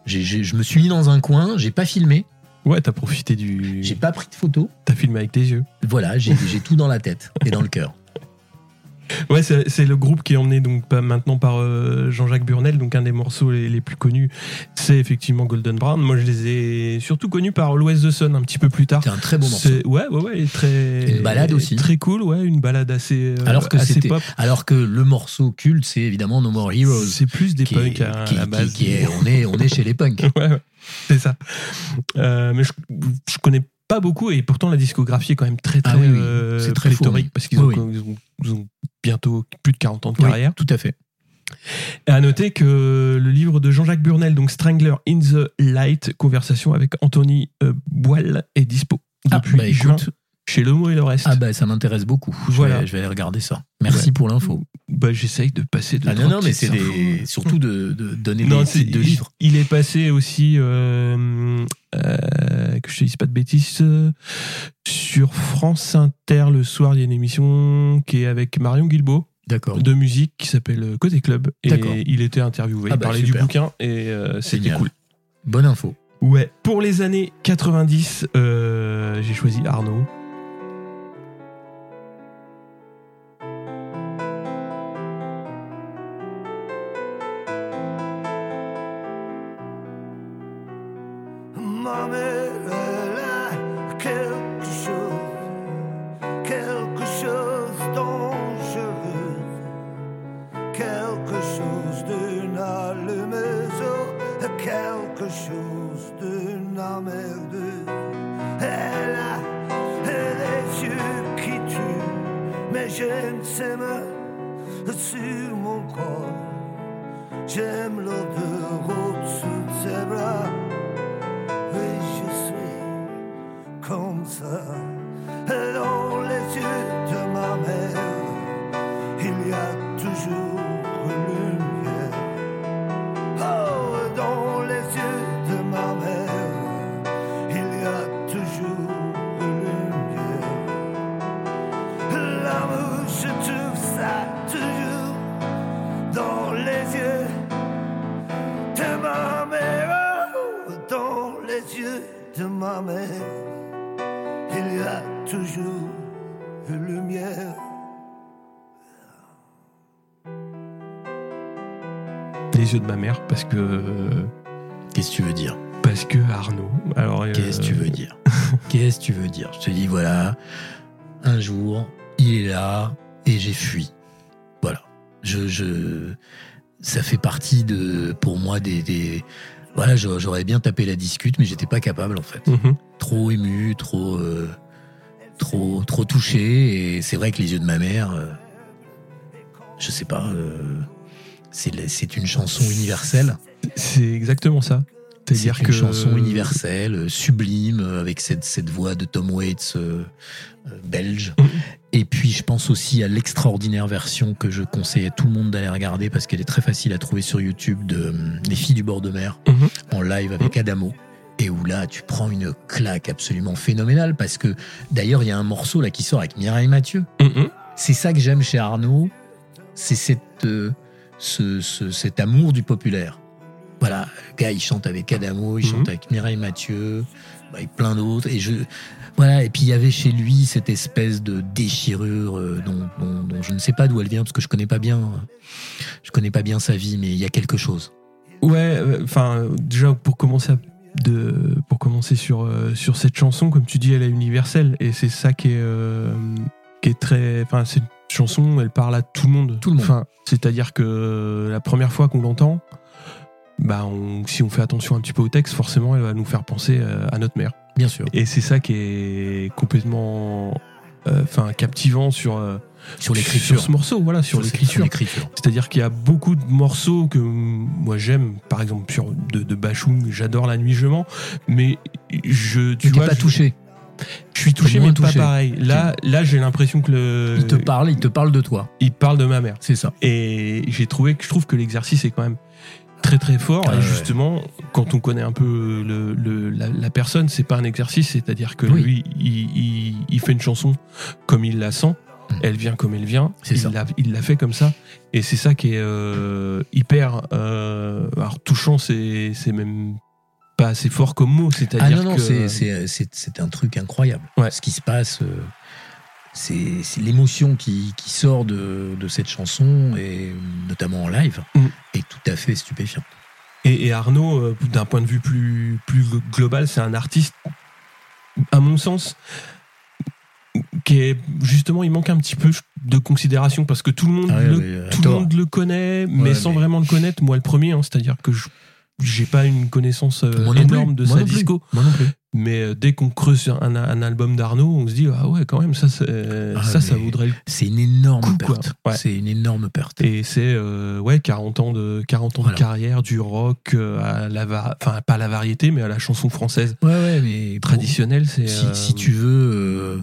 je me suis mis dans un coin, j'ai pas filmé, Ouais, t'as profité du. j'ai pas pris de photos. T'as filmé avec tes yeux. Voilà, j'ai j'ai tout dans la tête et dans le cœur. Ouais, c'est le groupe qui est emmené donc maintenant par euh, Jean-Jacques Burnel, donc un des morceaux les, les plus connus, c'est effectivement Golden Brown. Moi, je les ai surtout connus par l'Ouest the Sun un petit peu plus tard. C'est un très beau morceau. C'est- Ouais, ouais, très. Une balade aussi. Très cool, ouais, une balade assez. euh, Alors que assez c'était, pop. alors que le morceau culte, c'est évidemment No More Heroes. C'est plus des punks à, qui- la qui- base. qui est- on, est, on est chez les punks. ouais, ouais, c'est ça. Euh, mais je, je connais pas beaucoup et pourtant la discographie est quand même très très Ah oui, oui. euh, C'est très pléthorique fourni. parce qu'ils ont, ils ont- ils ont bientôt plus de 40 ans de carrière. tout à fait. Et à noter que le livre de Jean-Jacques Burnel, donc Strangler in the Light, conversation avec Anthony euh, Boile, est dispo Ah, depuis bah, juin écoute. chez Le Mot et le Reste. Ah bah ça m'intéresse beaucoup. Je, Voilà. vais, je vais aller regarder ça. Merci Ouais. pour l'info. Bah, J'essaye de passer de Ah non, non, mais c'est des, surtout de, de donner Non, des titres de livres. Il est passé aussi, euh, euh, que je te dise pas de bêtises, euh, sur France Inter le soir. Il y a une émission qui est avec Marion Guilbault D'accord. de musique qui s'appelle euh, Côté Club. Et il était interviewé. Ah il bah, parlait du bouquin et euh, c'était cool. Bonne info. Ouais. Pour les années 90, euh, j'ai choisi Arnaud. Toujours une lumière. Les yeux de ma mère, parce que. Qu'est-ce que tu veux dire? Parce que Arnaud. Alors, euh, Qu'est-ce que tu veux dire? Qu'est-ce que tu veux dire? Je te dis, voilà, un jour, il est là et j'ai fui. Voilà. Je, je, ça fait partie de, pour moi, des, des voilà, j'a- j'aurais bien tapé la discute, mais j'étais pas capable en fait. mhm. Trop ému, trop, euh, trop, trop touché. Et c'est vrai que les yeux de ma mère, euh, je sais pas, euh, c'est, une chanson universelle. C'est exactement ça. C'est une que. chanson universelle, euh, sublime, avec cette, cette voix de Tom Waits euh, belge. Mhm. Et puis, je pense aussi à l'extraordinaire version que je conseille à tout le monde d'aller regarder parce qu'elle est très facile à trouver sur YouTube de Les filles du bord de mer Mhm. en live avec Adamo. Et où là, tu prends une claque absolument phénoménale parce que d'ailleurs, il y a un morceau là qui sort avec Mireille Mathieu. C'est ça que j'aime chez Arnaud, c'est cette, euh, ce, ce- cet amour du populaire. Voilà, le gars, il chante avec Adamo, il Mhm. chante avec Mireille Mathieu, bah, et plein d'autres. Et je, voilà, et puis il y avait chez lui cette espèce de déchirure euh, dont, dont- dont je ne sais pas d'où elle vient parce que je connais pas bien, je connais pas bien sa vie, mais il y a quelque chose. Ouais, euh, enfin, euh, déjà pour commencer, à- de, pour commencer sur, euh, sur cette chanson, comme tu dis, elle est universelle et c'est ça qui est, euh, qui est très. Enfin, cette chanson, elle parle à tout le monde. Tout le monde. Enfin, c'est-à-dire que la première fois qu'on l'entend, bah, on- si on fait attention un petit peu au texte, forcément, elle va nous faire penser euh, à notre mère. Bien sûr. Et c'est ça qui est complètement, enfin, captivant sur euh, Sur l'écriture. sur ce morceau, voilà, sur l'écriture. l'écriture. C'est-à-dire qu'il y a beaucoup de morceaux que moi j'aime, par exemple sur de, de Bachung, j'adore La Nuit Je mens, mais je, tu Tu vois, pas je, touché. je suis touché, mais pas touché. pareil. Là, là j'ai l'impression que le, Il te parle, il te parle de toi. il parle de ma mère. C'est ça. Et j'ai trouvé que je trouve que l'exercice est quand même très très fort. Ah et ouais. justement, quand on connaît un peu le, le- la, la personne, c'est pas un exercice, c'est-à-dire que Oui. lui, il, il- il fait une chanson comme il la sent. Mm. Elle vient comme elle vient. C'est il ça. l'a- Il l'a fait comme ça. Et c'est ça qui est euh, hyper. euh, alors touchant, c'est c'est même pas assez fort comme mot. Ah C'est-à-dire non, non, que c'est- c'est c'est- c'est un truc incroyable. Ouais. Ce qui se passe, euh, c'est l'émotion qui, qui sort de, de cette chanson, et notamment en live, Mm. est tout à fait stupéfiante. Et, et Arnaud, euh, d'un point de vue plus, plus global, c'est un artiste, à mon sens, qui est justement, il manque un petit peu de considération parce que tout le monde, Ah ouais, le, à tout le monde le connaît, mais Ouais, sans mais- vraiment le connaître. Moi, le premier, hein, c'est-à-dire que je j'ai pas une connaissance euh, plus, énorme de moi sa plus, disco, Moi non plus. mais euh, dès qu'on creuse un, un album d'Arnaud, on se dit ah ouais quand même ça Ah, ça ça vaudrait le C'est une énorme Coup, perte. Ouais. C'est une énorme perte. Et c'est euh, ouais 40 ans de 40 ans Voilà. de carrière du rock à la enfin pas à la variété mais à la chanson française Ouais, ouais, mais traditionnelle c'est si, euh, si tu veux,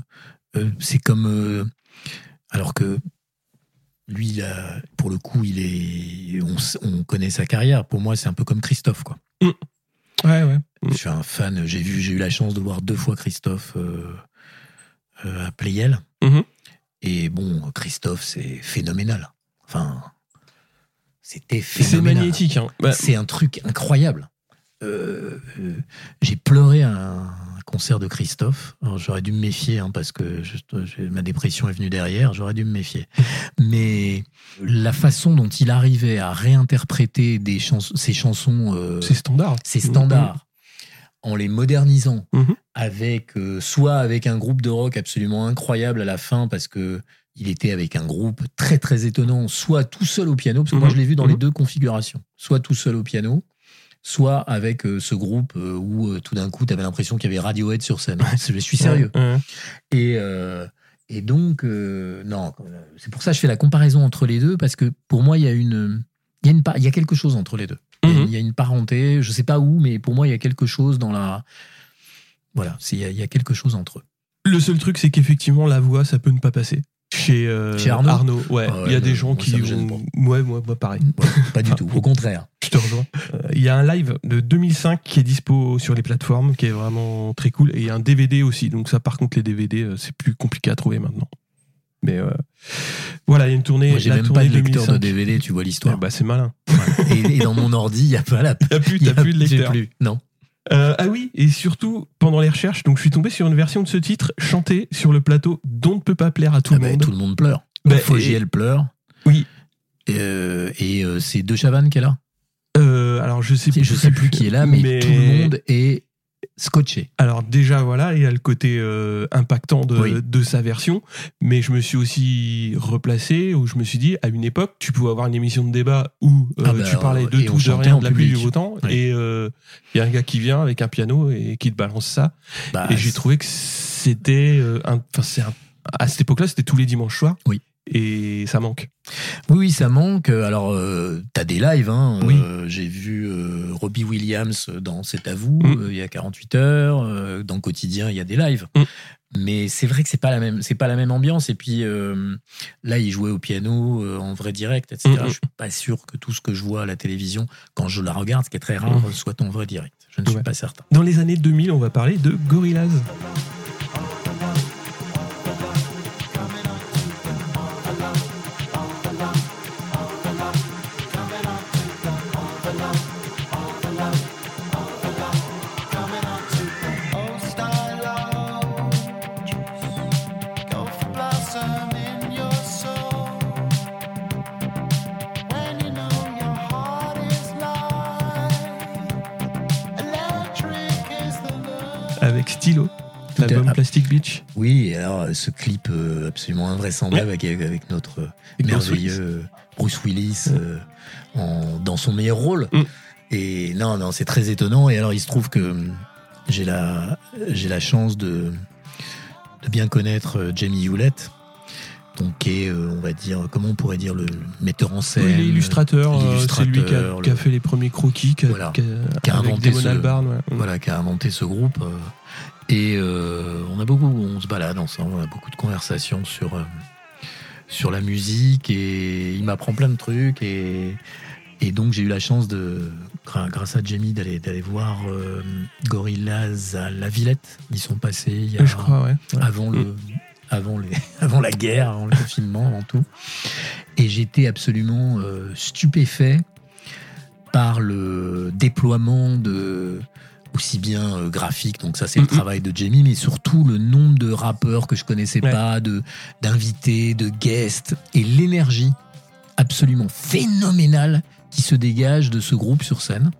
c'est comme. alors que lui, là, pour le coup, il est. On, connaît sa carrière. Pour moi, c'est un peu comme Christophe, quoi. ouais ouais Je suis un fan. J'ai vu, j'ai eu la chance de voir deux fois Christophe euh, euh, à Playel. Mhm. Et bon, Christophe, c'est phénoménal. Enfin, c'était c'est phénoménal. magnétique hein. Bah, C'est un truc incroyable. Euh, euh, j'ai pleuré à un concert de Christophe. J'aurais dû me méfier hein, parce que je- je- ma dépression est venue derrière. J'aurais dû me méfier. Mais la façon dont il arrivait à réinterpréter des chans ses chansons, euh, c'est standard ses standards, en les modernisant, Mhm. avec euh, soit avec un groupe de rock absolument incroyable à la fin parce que il était avec un groupe très très étonnant, soit tout seul au piano, parce que moi Mhm. je l'ai vu dans les deux configurations, soit tout seul au piano, soit avec euh, ce groupe euh, où euh, tout d'un coup tu avais l'impression qu'il y avait Radiohead sur scène. Je suis sérieux. Et, et donc, non, c'est pour ça que je fais la comparaison entre les deux, parce que pour moi, il y a une. Il y, a une, pa- il y a quelque chose entre les deux. Il y a- Mhm. il y a une parenté, je sais pas où, mais pour moi, il y a quelque chose dans la. Voilà, c'est- il y, a, il y a quelque chose entre eux. le seul truc c'est qu'effectivement la voix ça peut ne pas passer chez, euh, Chez Arnaud ouais Ah ouais, il y a non, des gens moi, qui vont ouais moi, moi pareil Ouais, pas du tout, au contraire. Je te rejoins. Euh, Il y a un live de 2005 qui est dispo sur les plateformes, qui est vraiment très cool. Et il y a un DVD aussi. Donc ça, par contre, les DVD, euh, c'est plus compliqué à trouver maintenant. Mais euh, voilà, il y a une tournée. Moi, j'ai la même pas tournée de lecteur 2005. de DVD, tu vois l'histoire. bah, c'est malin. et, et dans mon ordi, il n'y a pas la. T'as plus, il y t'as a- plus de lecteur. plus. Non. Euh, ah oui, et surtout, pendant les recherches, donc je suis tombé sur une version de ce titre chantée sur le plateau dont ne peut pas plaire à tout Ah le bah, monde. tout le monde pleure. Bah, Fogiel pleure. Oui. Euh, et euh, c'est De Chavannes qui est là. Euh, alors je sais plus. Je sais plus qui est là, mais, tout le monde est scotché. Alors déjà voilà, il y a le côté euh, impactant de, Oui. de sa version, mais je me suis aussi replacé où je me suis dit à une époque tu pouvais avoir une émission de débat où euh, Ah bah, tu parlais de tout de rien en de la pluie du beau temps Oui. et euh, il y a un gars qui vient avec un piano et qui te balance ça Bah, et j'ai trouvé que c'était un- enfin c'est un- à cette époque-là c'était tous les dimanches soirs Oui. Et ça manque. Oui, oui, ça manque. Alors, euh, t'as des lives. Hein. Oui. Euh, J'ai vu euh, Robbie Williams dans C'est à vous Mm. euh, il y a 48 heures. Dans Quotidien, il y a des lives. Mm. Mais c'est vrai que c'est pas la même, c'est pas la même ambiance. Et puis là, il jouait au piano en vrai direct, etc. Mm, mm. Je suis pas sûr que tout ce que je vois à la télévision, quand je la regarde, ce qui est très rare, soit en vrai direct. Je ne suis pas certain. Dans les années 2000, on va parler de Gorillaz. Plastic Beach. Oui, alors ce clip euh, absolument invraisemblable avec, avec notre Avec Bruce merveilleux Bruce Willis euh, en- dans son meilleur rôle. Mm. Et non, non, c'est très étonnant. Et alors, il se trouve que hum, j'ai la, j'ai la chance de, de bien connaître euh, Jamie Hewlett, donc qui est, euh, on va dire, comment on pourrait dire, le metteur en scène. Oui, il est illustrateur, euh, c'est lui qui a, l'illustrateur, qui a le- fait les premiers croquis, qui a, Voilà. qui a- Qui a avec inventé Damon ce- Albarn, ouais. voilà, qui a inventé ce groupe. Et euh, on a beaucoup, on se balade ensemble, on a beaucoup de conversations sur euh, sur la musique et il m'apprend plein de trucs et et donc j'ai eu la chance de grâce à Jamie d'aller d'aller voir euh, Gorillaz à la Villette. Ils sont passés il y a je crois, ouais. Ouais. avant le avant les avant la guerre, avant le confinement, avant tout. Et j'étais absolument euh, stupéfait par le déploiement de aussi bien euh, graphique, donc ça c'est le travail de Jamie, mais surtout le nombre de rappeurs que je connaissais Ouais. pas, de d'invités, de guests, et l'énergie absolument phénoménale qui se dégage de ce groupe sur scène.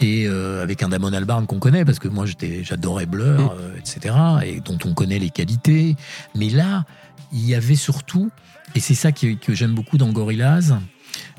Et euh, avec un Damon Albarn qu'on connaît, parce que moi j'étais, j'adorais Blur, Mm. euh, etc., et dont on connaît les qualités. Mais là, il y avait surtout, et c'est ça que j'aime beaucoup dans Gorillaz,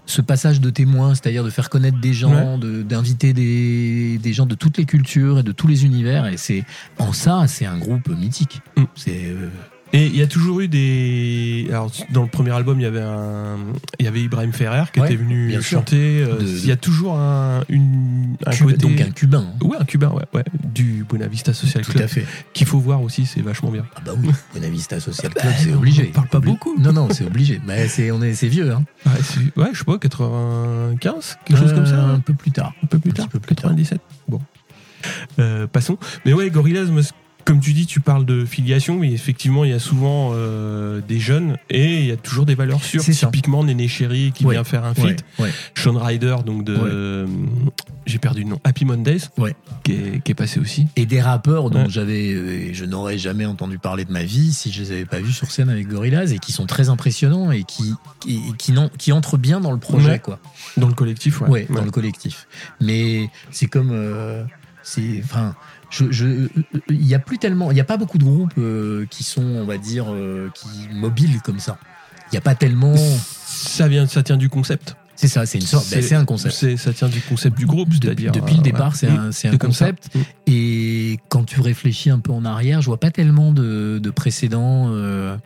ce passage de témoins, c'est-à-dire de faire connaître des gens, de- d'inviter des, des gens de toutes les cultures et de tous les univers. Et c'est en ça, c'est un groupe mythique. Mm. C'est euh, Et il y a toujours eu des. Alors, dans le premier album, il y avait un. Il y avait Ibrahim Ferrer qui Ouais, était venu chanter. euh, De- Il y a toujours un, une, un Cuba- côté. donc un cubain. hein. Ouais, un cubain, ouais, ouais. Du Buena Social Tout Club. à fait. Qu'il faut voir aussi, c'est vachement bien. Ah bah oui, Bonavista Social Club, bah, c'est on obligé. parle pas beaucoup. Non, non, c'est obligé. Mais c'est, on est, c'est vieux, hein. Ouais, c'est- ouais, je sais pas, 95 Quelque chose comme ça Euh, Un peu plus tard. Un peu plus Un tard peu plus tard. 97 Bon. Euh, passons. Mais ouais, Gorillaz, comme tu dis, tu parles de filiation, mais effectivement, il y a souvent euh, des jeunes et il y a toujours des valeurs sûres. C'est ça. Typiquement, Néné Chéri qui Ouais. vient faire un feat. Ouais, ouais. Sean Ryder, donc de. Ouais. euh, J'ai perdu le nom. Happy Mondays, Ouais. qui, est, qui est passé aussi. Et des rappeurs dont Ouais. j'avais, euh, je n'aurais jamais entendu parler de ma vie si je les avais pas vus sur scène avec Gorillaz et qui sont très impressionnants et qui, qui, qui, n'en- qui entrent bien dans le projet, Ouais. quoi. Dans le collectif, ouais. Ouais, dans le collectif. Mais c'est comme, euh, c'est, enfin, je, je, il y a plus tellement, il y a pas beaucoup de groupes euh, qui sont, on va dire, euh, qui mobiles comme ça. Il y a pas tellement. Ça, vient, ça tient du concept. C'est ça, c'est une sorte, ben, c'est un concept. Ça tient du concept du groupe, Depuis, c'est-à-dire. depuis euh, le départ, ouais. c'est un, un comme concept. Et quand tu réfléchis un peu en arrière, je vois pas tellement de, de précédents. euh,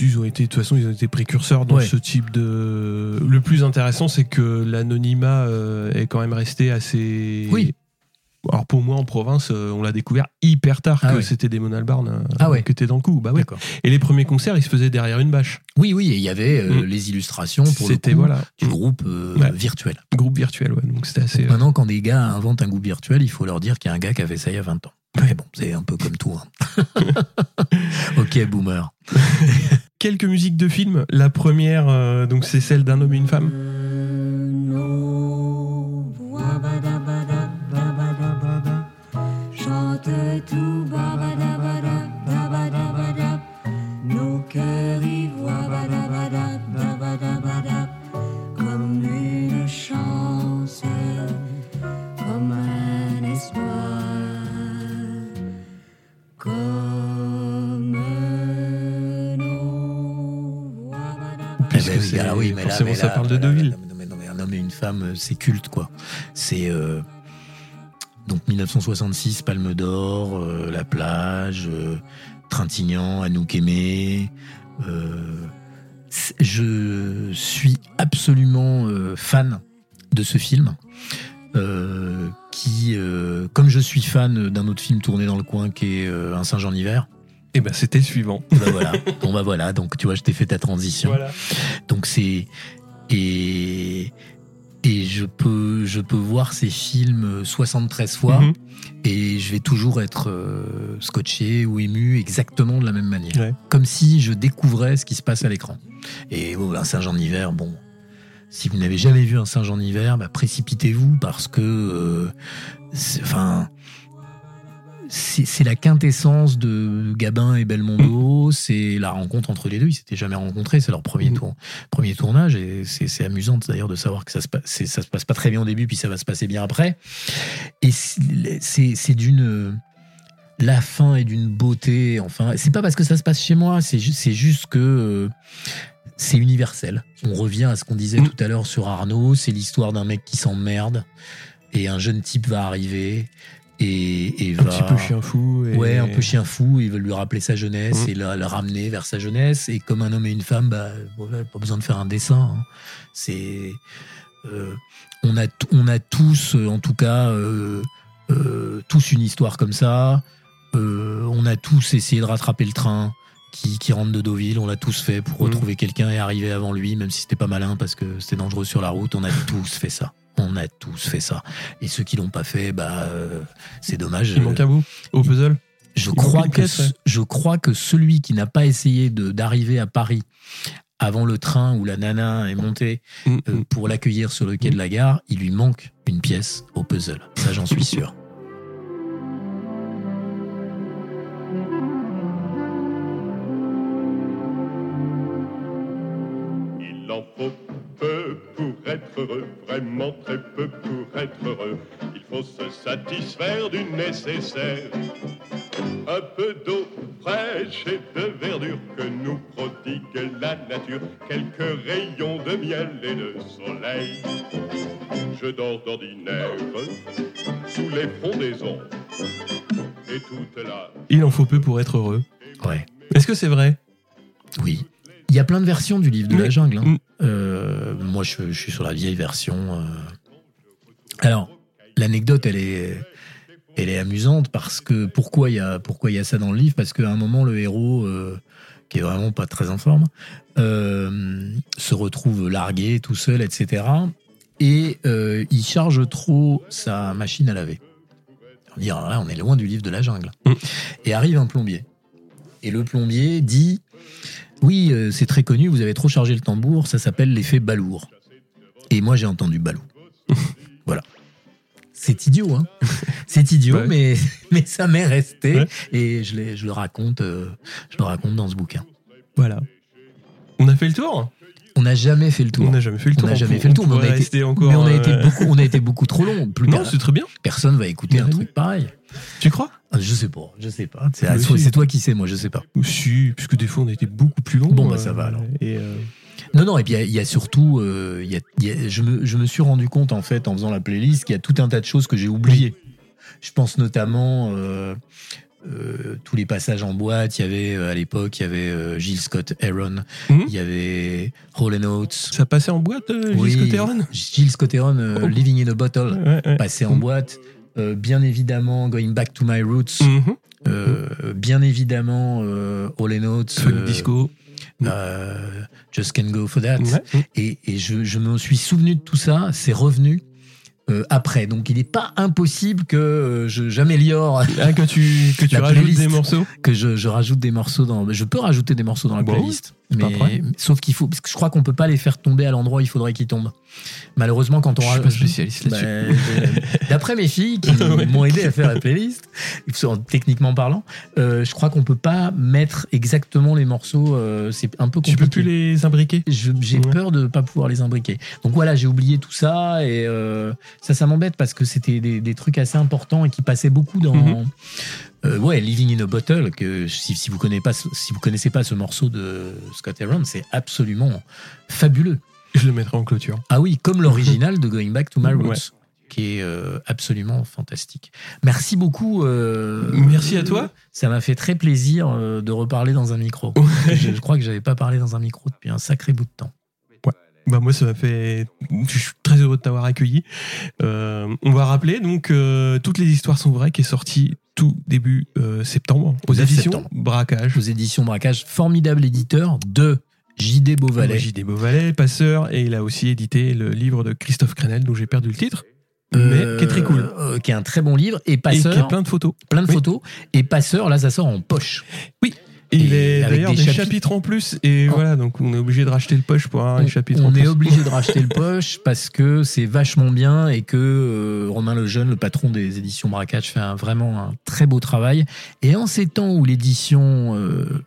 Ils ont été, de toute façon, ils ont été précurseurs dans Ouais. ce type de. Le plus intéressant, c'est que l'anonymat euh, est quand même resté assez. Oui. Alors pour moi, en province, euh, on l'a découvert hyper tard Ah que ouais. c'était des Albarn euh, Ah ouais. que t'es dans le coup. Bah ouais. Et les premiers concerts, ils se faisaient derrière une bâche. Oui, oui, et il y avait euh, Mm. les illustrations pour le C'était coup voilà, du groupe euh, Ouais. virtuel. groupe virtuel. Ouais. Donc c'était assez. Maintenant, quand des gars inventent un groupe virtuel, il faut leur dire qu'il y a un gars qui a fait ça il y a 20 ans. Mais bon, c'est un peu comme tout. hein. ok, boomer. Quelques musiques de films. La première, euh, donc c'est celle d'un homme et une femme. Chante tout babadabada, dabadabada. Nos cœurs y voient badabada, dabadabada. Comme une chance, comme un espoir, comme nos voix badabada. Puisque Eh ben oui, c'est- oui, mais là, forcément, mais ça là, parle de Deauville. Non, mais, non, mais un homme et une femme, c'est culte, quoi. C'est euh, 1966, Palme d'Or, euh, La plage, euh, Trintignant, Anouk Aimé. euh, je suis absolument euh, fan de ce film. qui, comme je suis fan d'un autre film tourné dans le coin qui est Un singe en hiver, Et ben c'était le suivant. ben voilà, bon bah voilà, donc tu vois, je t'ai fait ta transition. Voilà. Donc c'est et et je peux je peux voir ces films 73 fois Mhm. et je vais toujours être euh, scotché ou ému exactement de la même manière, Ouais. comme si je découvrais ce qui se passe à l'écran. Et oh, un singe en hiver, bon. Si vous n'avez jamais vu un singe en hiver, bah, précipitez-vous parce que, euh, enfin, c'est la quintessence de Gabin et Belmondo. C'est la rencontre entre les deux. Ils s'étaient jamais rencontrés. C'est leur premier Mhm. tour, premier tournage. Et c'est amusant d'ailleurs de savoir que ça se passe, ça se passe pas très bien au début, puis ça va se passer bien après. Et c'est- d'une la fin est d'une beauté. Enfin, c'est pas parce que ça se passe chez moi. C'est juste, c'est juste que euh, c'est universel. On revient à ce qu'on disait Mm. tout à l'heure sur Arnaud. C'est l'histoire d'un mec qui s'emmerde et un jeune type va arriver et, et Un va petit peu chien fou. Et... Ouais, un peu chien fou, il veut lui rappeler sa jeunesse Mm. et la, la ramener vers sa jeunesse. Et comme un homme et une femme, bah, voilà, pas besoin de faire un dessin. hein. C'est, euh, on a, on a tous, euh, en tout cas, euh, euh, tous une histoire comme ça. Euh, on a tous essayé de rattraper le train qui, qui rentre de Deauville. On l'a tous fait pour Mm. retrouver quelqu'un et arriver avant lui, même si c'était pas malin parce que c'était dangereux sur la route. On a tous fait ça. On a tous fait ça. Et ceux qui l'ont pas fait, bah, euh, c'est dommage. Il manque un bout au puzzle? Je crois, que, pièce, ouais. je crois que celui qui n'a pas essayé d'arriver à Paris avant le train où la nana est montée Mm, euh, mm. pour l'accueillir sur le quai de la gare, il lui manque une pièce au puzzle. Ça, j'en suis sûr. Heureux, vraiment très peu pour être heureux. Il faut se satisfaire du nécessaire. Un peu d'eau fraîche et de verdure que nous prodigue la nature. Quelques rayons de miel et de soleil. Je dors d'ordinaire sous les frondaisons. Et toute la Il en faut peu pour être heureux. Ouais. Est-ce que c'est vrai? Oui. Il y a plein de versions du livre de la jungle. hein. Euh, moi, je, je suis sur la vieille version. euh. Alors, l'anecdote, elle est, elle est amusante parce que pourquoi il y a, pourquoi il y a ça dans le livre? Parce qu'à un moment, le héros, euh, qui est vraiment pas très en forme, euh, se retrouve largué, tout seul, etc. Et euh, il charge trop sa machine à laver. On dit, alors là, on est loin du livre de la jungle. Mm. Et arrive un plombier. Et le plombier dit Oui, euh, c'est très connu, vous avez trop chargé le tambour, ça s'appelle l'effet balourd. Et moi, j'ai entendu balou. voilà. C'est idiot, hein C'est idiot, Ouais. mais, mais ça m'est resté. Ouais. Et je le raconte, euh, je le raconte dans ce bouquin. Voilà. On a fait le tour? On n'a jamais fait le tour. On n'a jamais fait le On tour. n'a jamais fait le tour, mais on a été- encore. mais on a, été euh, beaucoup, on a été beaucoup trop long. Plus Non, c'est très bien. personne va écouter un truc pareil. Tu crois? Ah, Je sais pas, je sais pas. C'est Mais c'est si. toi qui sais, moi, je sais pas. Si, puisque des fois on a été beaucoup plus long. Bon, bah, ça va, alors. Et euh, Non, non, et puis il y a- il y, a surtout, euh, il y a- il y a- je, me, je me suis rendu compte en fait en faisant la playlist qu'il y a tout un tas de choses que j'ai oubliées. Je pense notamment euh, euh, tous les passages en boîte. Il y avait euh, à l'époque, il y avait euh, Gilles Scott Heron, Mhm. il y avait Hall Oates. ça passait en boîte, Oui, Gilles Scott-Heron Gilles Scott Oh. Living in a Bottle, Ouais, ouais. passé en Mhm. boîte. Bien évidemment, Going Back to My Roots. Mhm. Euh, bien évidemment, Hall Oates. Funk disco. Just Can Go for That. Ouais. Et, et je, je me suis souvenu de tout ça, c'est revenu euh, après. Donc il n'est pas impossible que euh, j'améliore, Ah, que tu, que tu rajoutes playlist. des morceaux que je, je rajoute des morceaux dans. Je peux rajouter des morceaux dans la Bon, playlist. Mais, sauf qu'il faut. Parce que je crois qu'on peut pas les faire tomber à l'endroit où il faudrait qu'ils tombent. Malheureusement, quand on Je suis pas rajoute- spécialiste là-dessus. Bah, je- D'après mes filles qui m'ont aidé à faire la playlist, techniquement parlant, euh, je crois qu'on peut pas mettre exactement les morceaux. euh, c'est un peu tu compliqué. peux plus les imbriquer? J'ai Ouais. peur de pas pouvoir les imbriquer. Donc voilà, j'ai oublié tout ça et euh, ça, ça m'embête parce que c'était des, des trucs assez importants et qui passaient beaucoup dans. Mhm. Euh, ouais, Living in a Bottle, que si, si vous connaissez pas, ce- si vous connaissez pas ce morceau de Scott Aaron, c'est absolument fabuleux. Je le mettrai en clôture. Ah oui, comme l'original de Going Back to My Roots, Ouais. qui est euh, absolument fantastique. Merci beaucoup. euh, Merci à toi. Ça m'a fait très plaisir euh, de reparler dans un micro. je, je crois que j'avais pas parlé dans un micro depuis un sacré bout de temps. Bah moi ça m'a fait, je suis très heureux de t'avoir accueilli. Euh, on va rappeler donc euh, toutes les histoires sont vraies qui est sorti tout début euh, septembre aux 9 éditions septembre. Braquage. aux éditions Braquage, formidable éditeur de J.D. Beauvalet. J.D. Beauvalet, Passeur, et il a aussi édité le livre de Christophe Crenel dont j'ai perdu le titre, mais qui est très cool. qui est un très bon livre. Et et Passeur, qui a plein de photos. plein de Oui. photos. Et Passeur, là, ça sort en poche. Il est d'ailleurs des des, chapitres. chapitres. en plus, et voilà, donc on est obligé de racheter le poche pour avoir on les chapitres en on est plus. obligé de racheter le poche parce que c'est vachement bien et que euh, Romain Lejeune, le patron des éditions Braquage, fait un- vraiment un très beau travail. Et en ces temps où l'édition euh,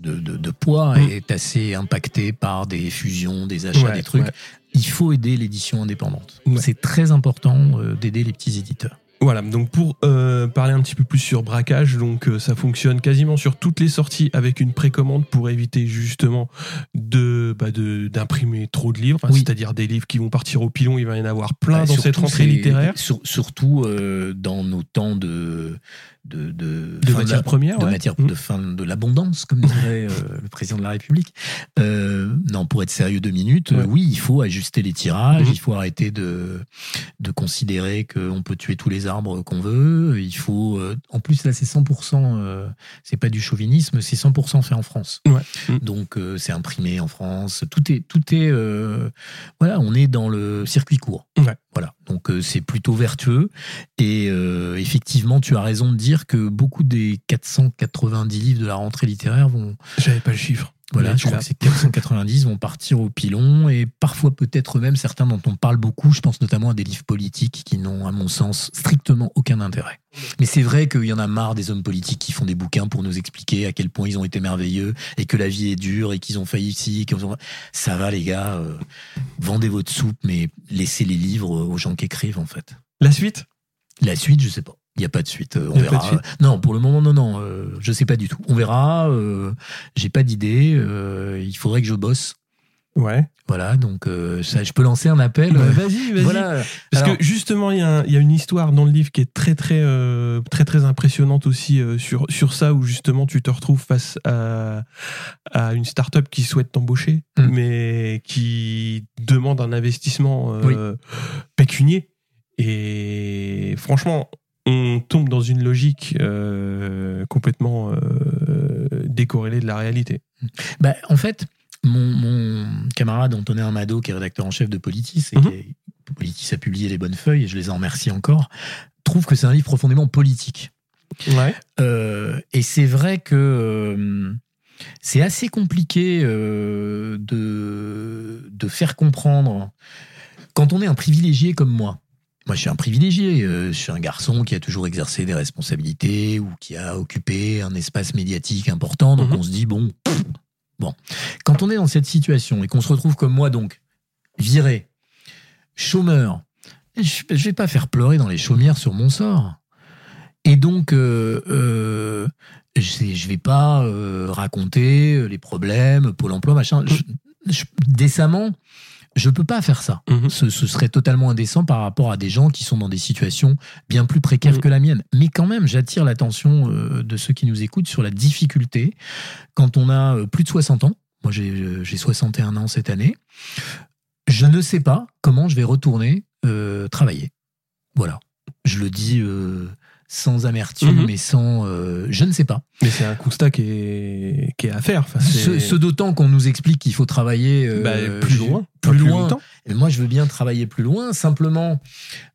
de, de- de poids Mm. est assez impactée par des fusions, des achats, Ouais, des trucs, ouais. il faut aider l'édition indépendante. Ouais. C'est très important euh, d'aider les petits éditeurs. Voilà, donc pour euh, parler un petit peu plus sur braquage, donc euh, ça fonctionne quasiment sur toutes les sorties avec une précommande pour éviter justement de bah, de- d'imprimer trop de livres, Oui. c'est-à-dire des livres qui vont partir au pilon, il va y en avoir plein dans cette rentrée littéraire sur- surtout euh, dans nos temps de de, de, de fin matières la- premières. de ouais. matière Mm. de fin de l'abondance, comme dirait euh, le président de la République. Euh, non, pour être sérieux deux minutes, euh, oui, il faut ajuster les tirages, Mhm. il faut arrêter de de considérer qu'on peut tuer tous les arbres qu'on veut. Il faut, euh, en plus là, c'est 100%, euh, c'est pas du chauvinisme, c'est 100% fait en France. Ouais. Mm. Donc c'est imprimé en France. Tout est, tout est, voilà, on est dans le circuit court. Voilà, donc c'est plutôt vertueux. Et effectivement, tu as raison de dire que beaucoup des 490 livres de la rentrée littéraire vont, J'avais pas le chiffre. voilà, je crois que c'est 490 vont partir au pilon et parfois peut-être même certains dont on parle beaucoup. Je pense notamment à des livres politiques qui n'ont, à mon sens, strictement aucun intérêt. Mais c'est vrai qu'il y en a marre des hommes politiques qui font des bouquins pour nous expliquer à quel point ils ont été merveilleux et que la vie est dure et qu'ils ont failli ici. ont- Ça va les gars, euh, vendez votre soupe, mais laissez les livres aux gens qui écrivent en fait. La suite? La suite, je sais pas. Il n'y a pas de suite. euh, on verra. suite Non, pour le moment, non, non. euh, je sais pas du tout. On verra. euh, J'ai pas d'idée. euh, il faudrait que je bosse. Ouais. Voilà, donc euh, ça, je peux lancer un appel. Bah, vas-y, vas-y. Voilà. Parce Alors, que justement, il y, a y une histoire dans le livre qui est très très très très impressionnante aussi sur sur ça où justement tu te retrouves face à à une start-up qui souhaite t'embaucher, Mm. mais qui demande un investissement pécunier. Et franchement, on tombe dans une logique euh, complètement euh, décorrélée de la réalité. bah, en fait, mon, mon camarade Antonin Amado, qui est rédacteur en chef de Politis, et Mhm. qui est- Politis a publié Les Bonnes Feuilles, et je les en remercie encore, trouve que c'est un livre profondément politique. Ouais. Euh, et c'est vrai que c'est assez compliqué de, de faire comprendre quand on est un privilégié comme moi. Moi, je suis un privilégié. euh, je suis un garçon qui a toujours exercé des responsabilités ou qui a occupé un espace médiatique important. Donc, Mhm. on se dit, bon, pff, bon. Quand on est dans cette situation et qu'on se retrouve comme moi, donc, viré, chômeur, je, je vais pas faire pleurer dans les chaumières sur mon sort. Et donc, euh, euh, je, je vais pas euh, raconter les problèmes, Pôle emploi, machin. Je- je- décemment, je peux pas faire ça. Mhm. Ce, ce serait totalement indécent par rapport à des gens qui sont dans des situations bien plus précaires Mhm. que la mienne. Mais quand même, j'attire l'attention euh, de ceux qui nous écoutent sur la difficulté quand on a euh, plus de 60 ans. Moi, j'ai j'ai 61 ans cette année. Je ne sais pas comment je vais retourner euh, travailler. Voilà. Je le dis euh, sans amertume Mhm. et sans, euh, je ne sais pas. Mais c'est un constat qui est, qui est à faire. Enfin, Ce, d'autant qu'on nous explique qu'il faut travailler euh, bah, plus loin. plus loin. longtemps. Et moi, je veux bien travailler plus loin. Simplement,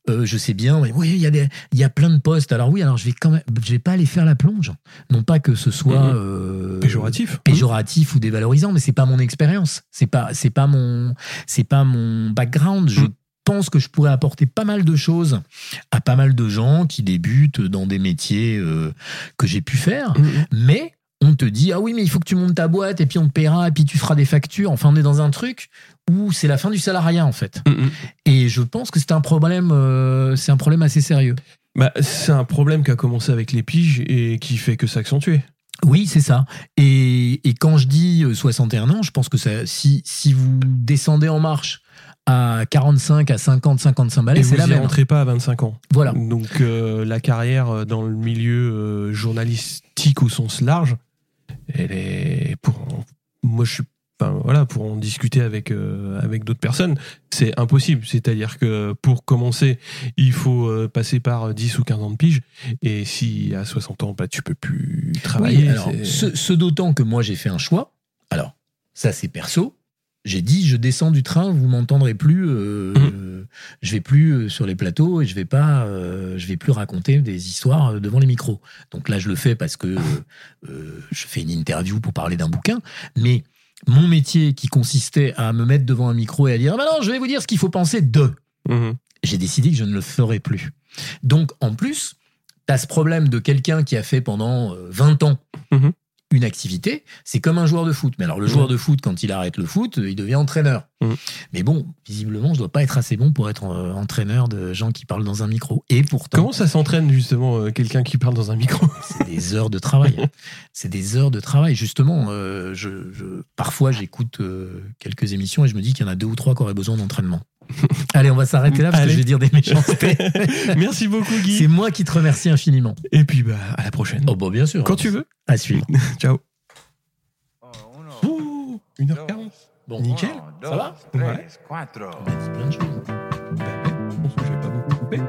euh, je sais bien, mais oui, il y a des, il y a plein de postes. Alors oui, alors je vais quand même, je vais pas aller faire la plonge. Non pas que ce soit Mhm. euh, Péjoratif. péjoratif ou dévalorisant, mais c'est pas mon expérience. C'est pas, c'est pas mon, c'est pas mon background. Je Mhm. Pense que je pourrais apporter pas mal de choses à pas mal de gens qui débutent dans des métiers euh, que j'ai pu faire. Mhm. Mais on te dit ah oui mais il faut que tu montes ta boîte et puis on te paiera et puis tu feras des factures. Enfin on est dans un truc où c'est la fin du salariat en fait. Mhm. Et je pense que c'est un problème, euh, c'est un problème assez sérieux. Bah, c'est un problème qui a commencé avec les piges et qui fait que s'accentuer. Oui, c'est ça. Et, et quand je dis euh, 61 ans, je pense que ça, si, si vous descendez en marche à 45, à 50, 55 balais, et c'est vous la même. rentrez pas à 25 ans. Voilà. Donc euh, la carrière euh, dans le milieu euh, journalistique au sens large, elle est pour moi je suis enfin, voilà pour en discuter avec euh, avec d'autres personnes, c'est impossible. C'est-à-dire que pour commencer, il faut passer par 10 ou 15 ans de pige et si à 60 ans bah tu peux plus travailler. Oui, alors, ce d'autant que moi j'ai fait un choix. Alors, ça c'est perso. J'ai dit, je descends du train, vous m'entendrez plus. euh, euh, je vais plus euh, sur les plateaux et je vais pas, euh, je vais plus raconter des histoires euh, devant les micros. Donc là, je le fais parce que euh, je fais une interview pour parler d'un bouquin. Mais mon métier qui consistait à me mettre devant un micro et à dire, ah, non, je vais vous dire ce qu'il faut penser de. Mhm. j'ai décidé que je ne le ferai plus. Donc, en plus, tu as ce problème de quelqu'un qui a fait pendant euh, 20 ans Mhm. Une activité. C'est comme un joueur de foot. Mais alors, le joueur de foot, quand il arrête le foot, il devient entraîneur. Mhm. Mais bon, visiblement, je dois pas être assez bon pour être euh, entraîneur de gens qui parlent dans un micro. Et pourtant, Comment ça s'entraîne justement euh, quelqu'un qui parle dans un micro c'est des heures de travail. C'est des heures de travail. Justement, euh, je, je- parfois, j'écoute euh, quelques émissions et je me dis qu'il y en a deux ou trois qui auraient besoin d'entraînement. Allez, on va s'arrêter là parce Allez. que je vais dire des méchancetés. Merci beaucoup Guy. C'est moi qui te remercie infiniment. Et puis bah à la prochaine. Oh, bon, bien sûr. Quand tu veux. À suivre. Ciao. Ouh, 1h40. Bon, Nickel. Ça va Ouais. C'est plein de choses. Bah ouais, je pense que je vais pas beaucoup couper.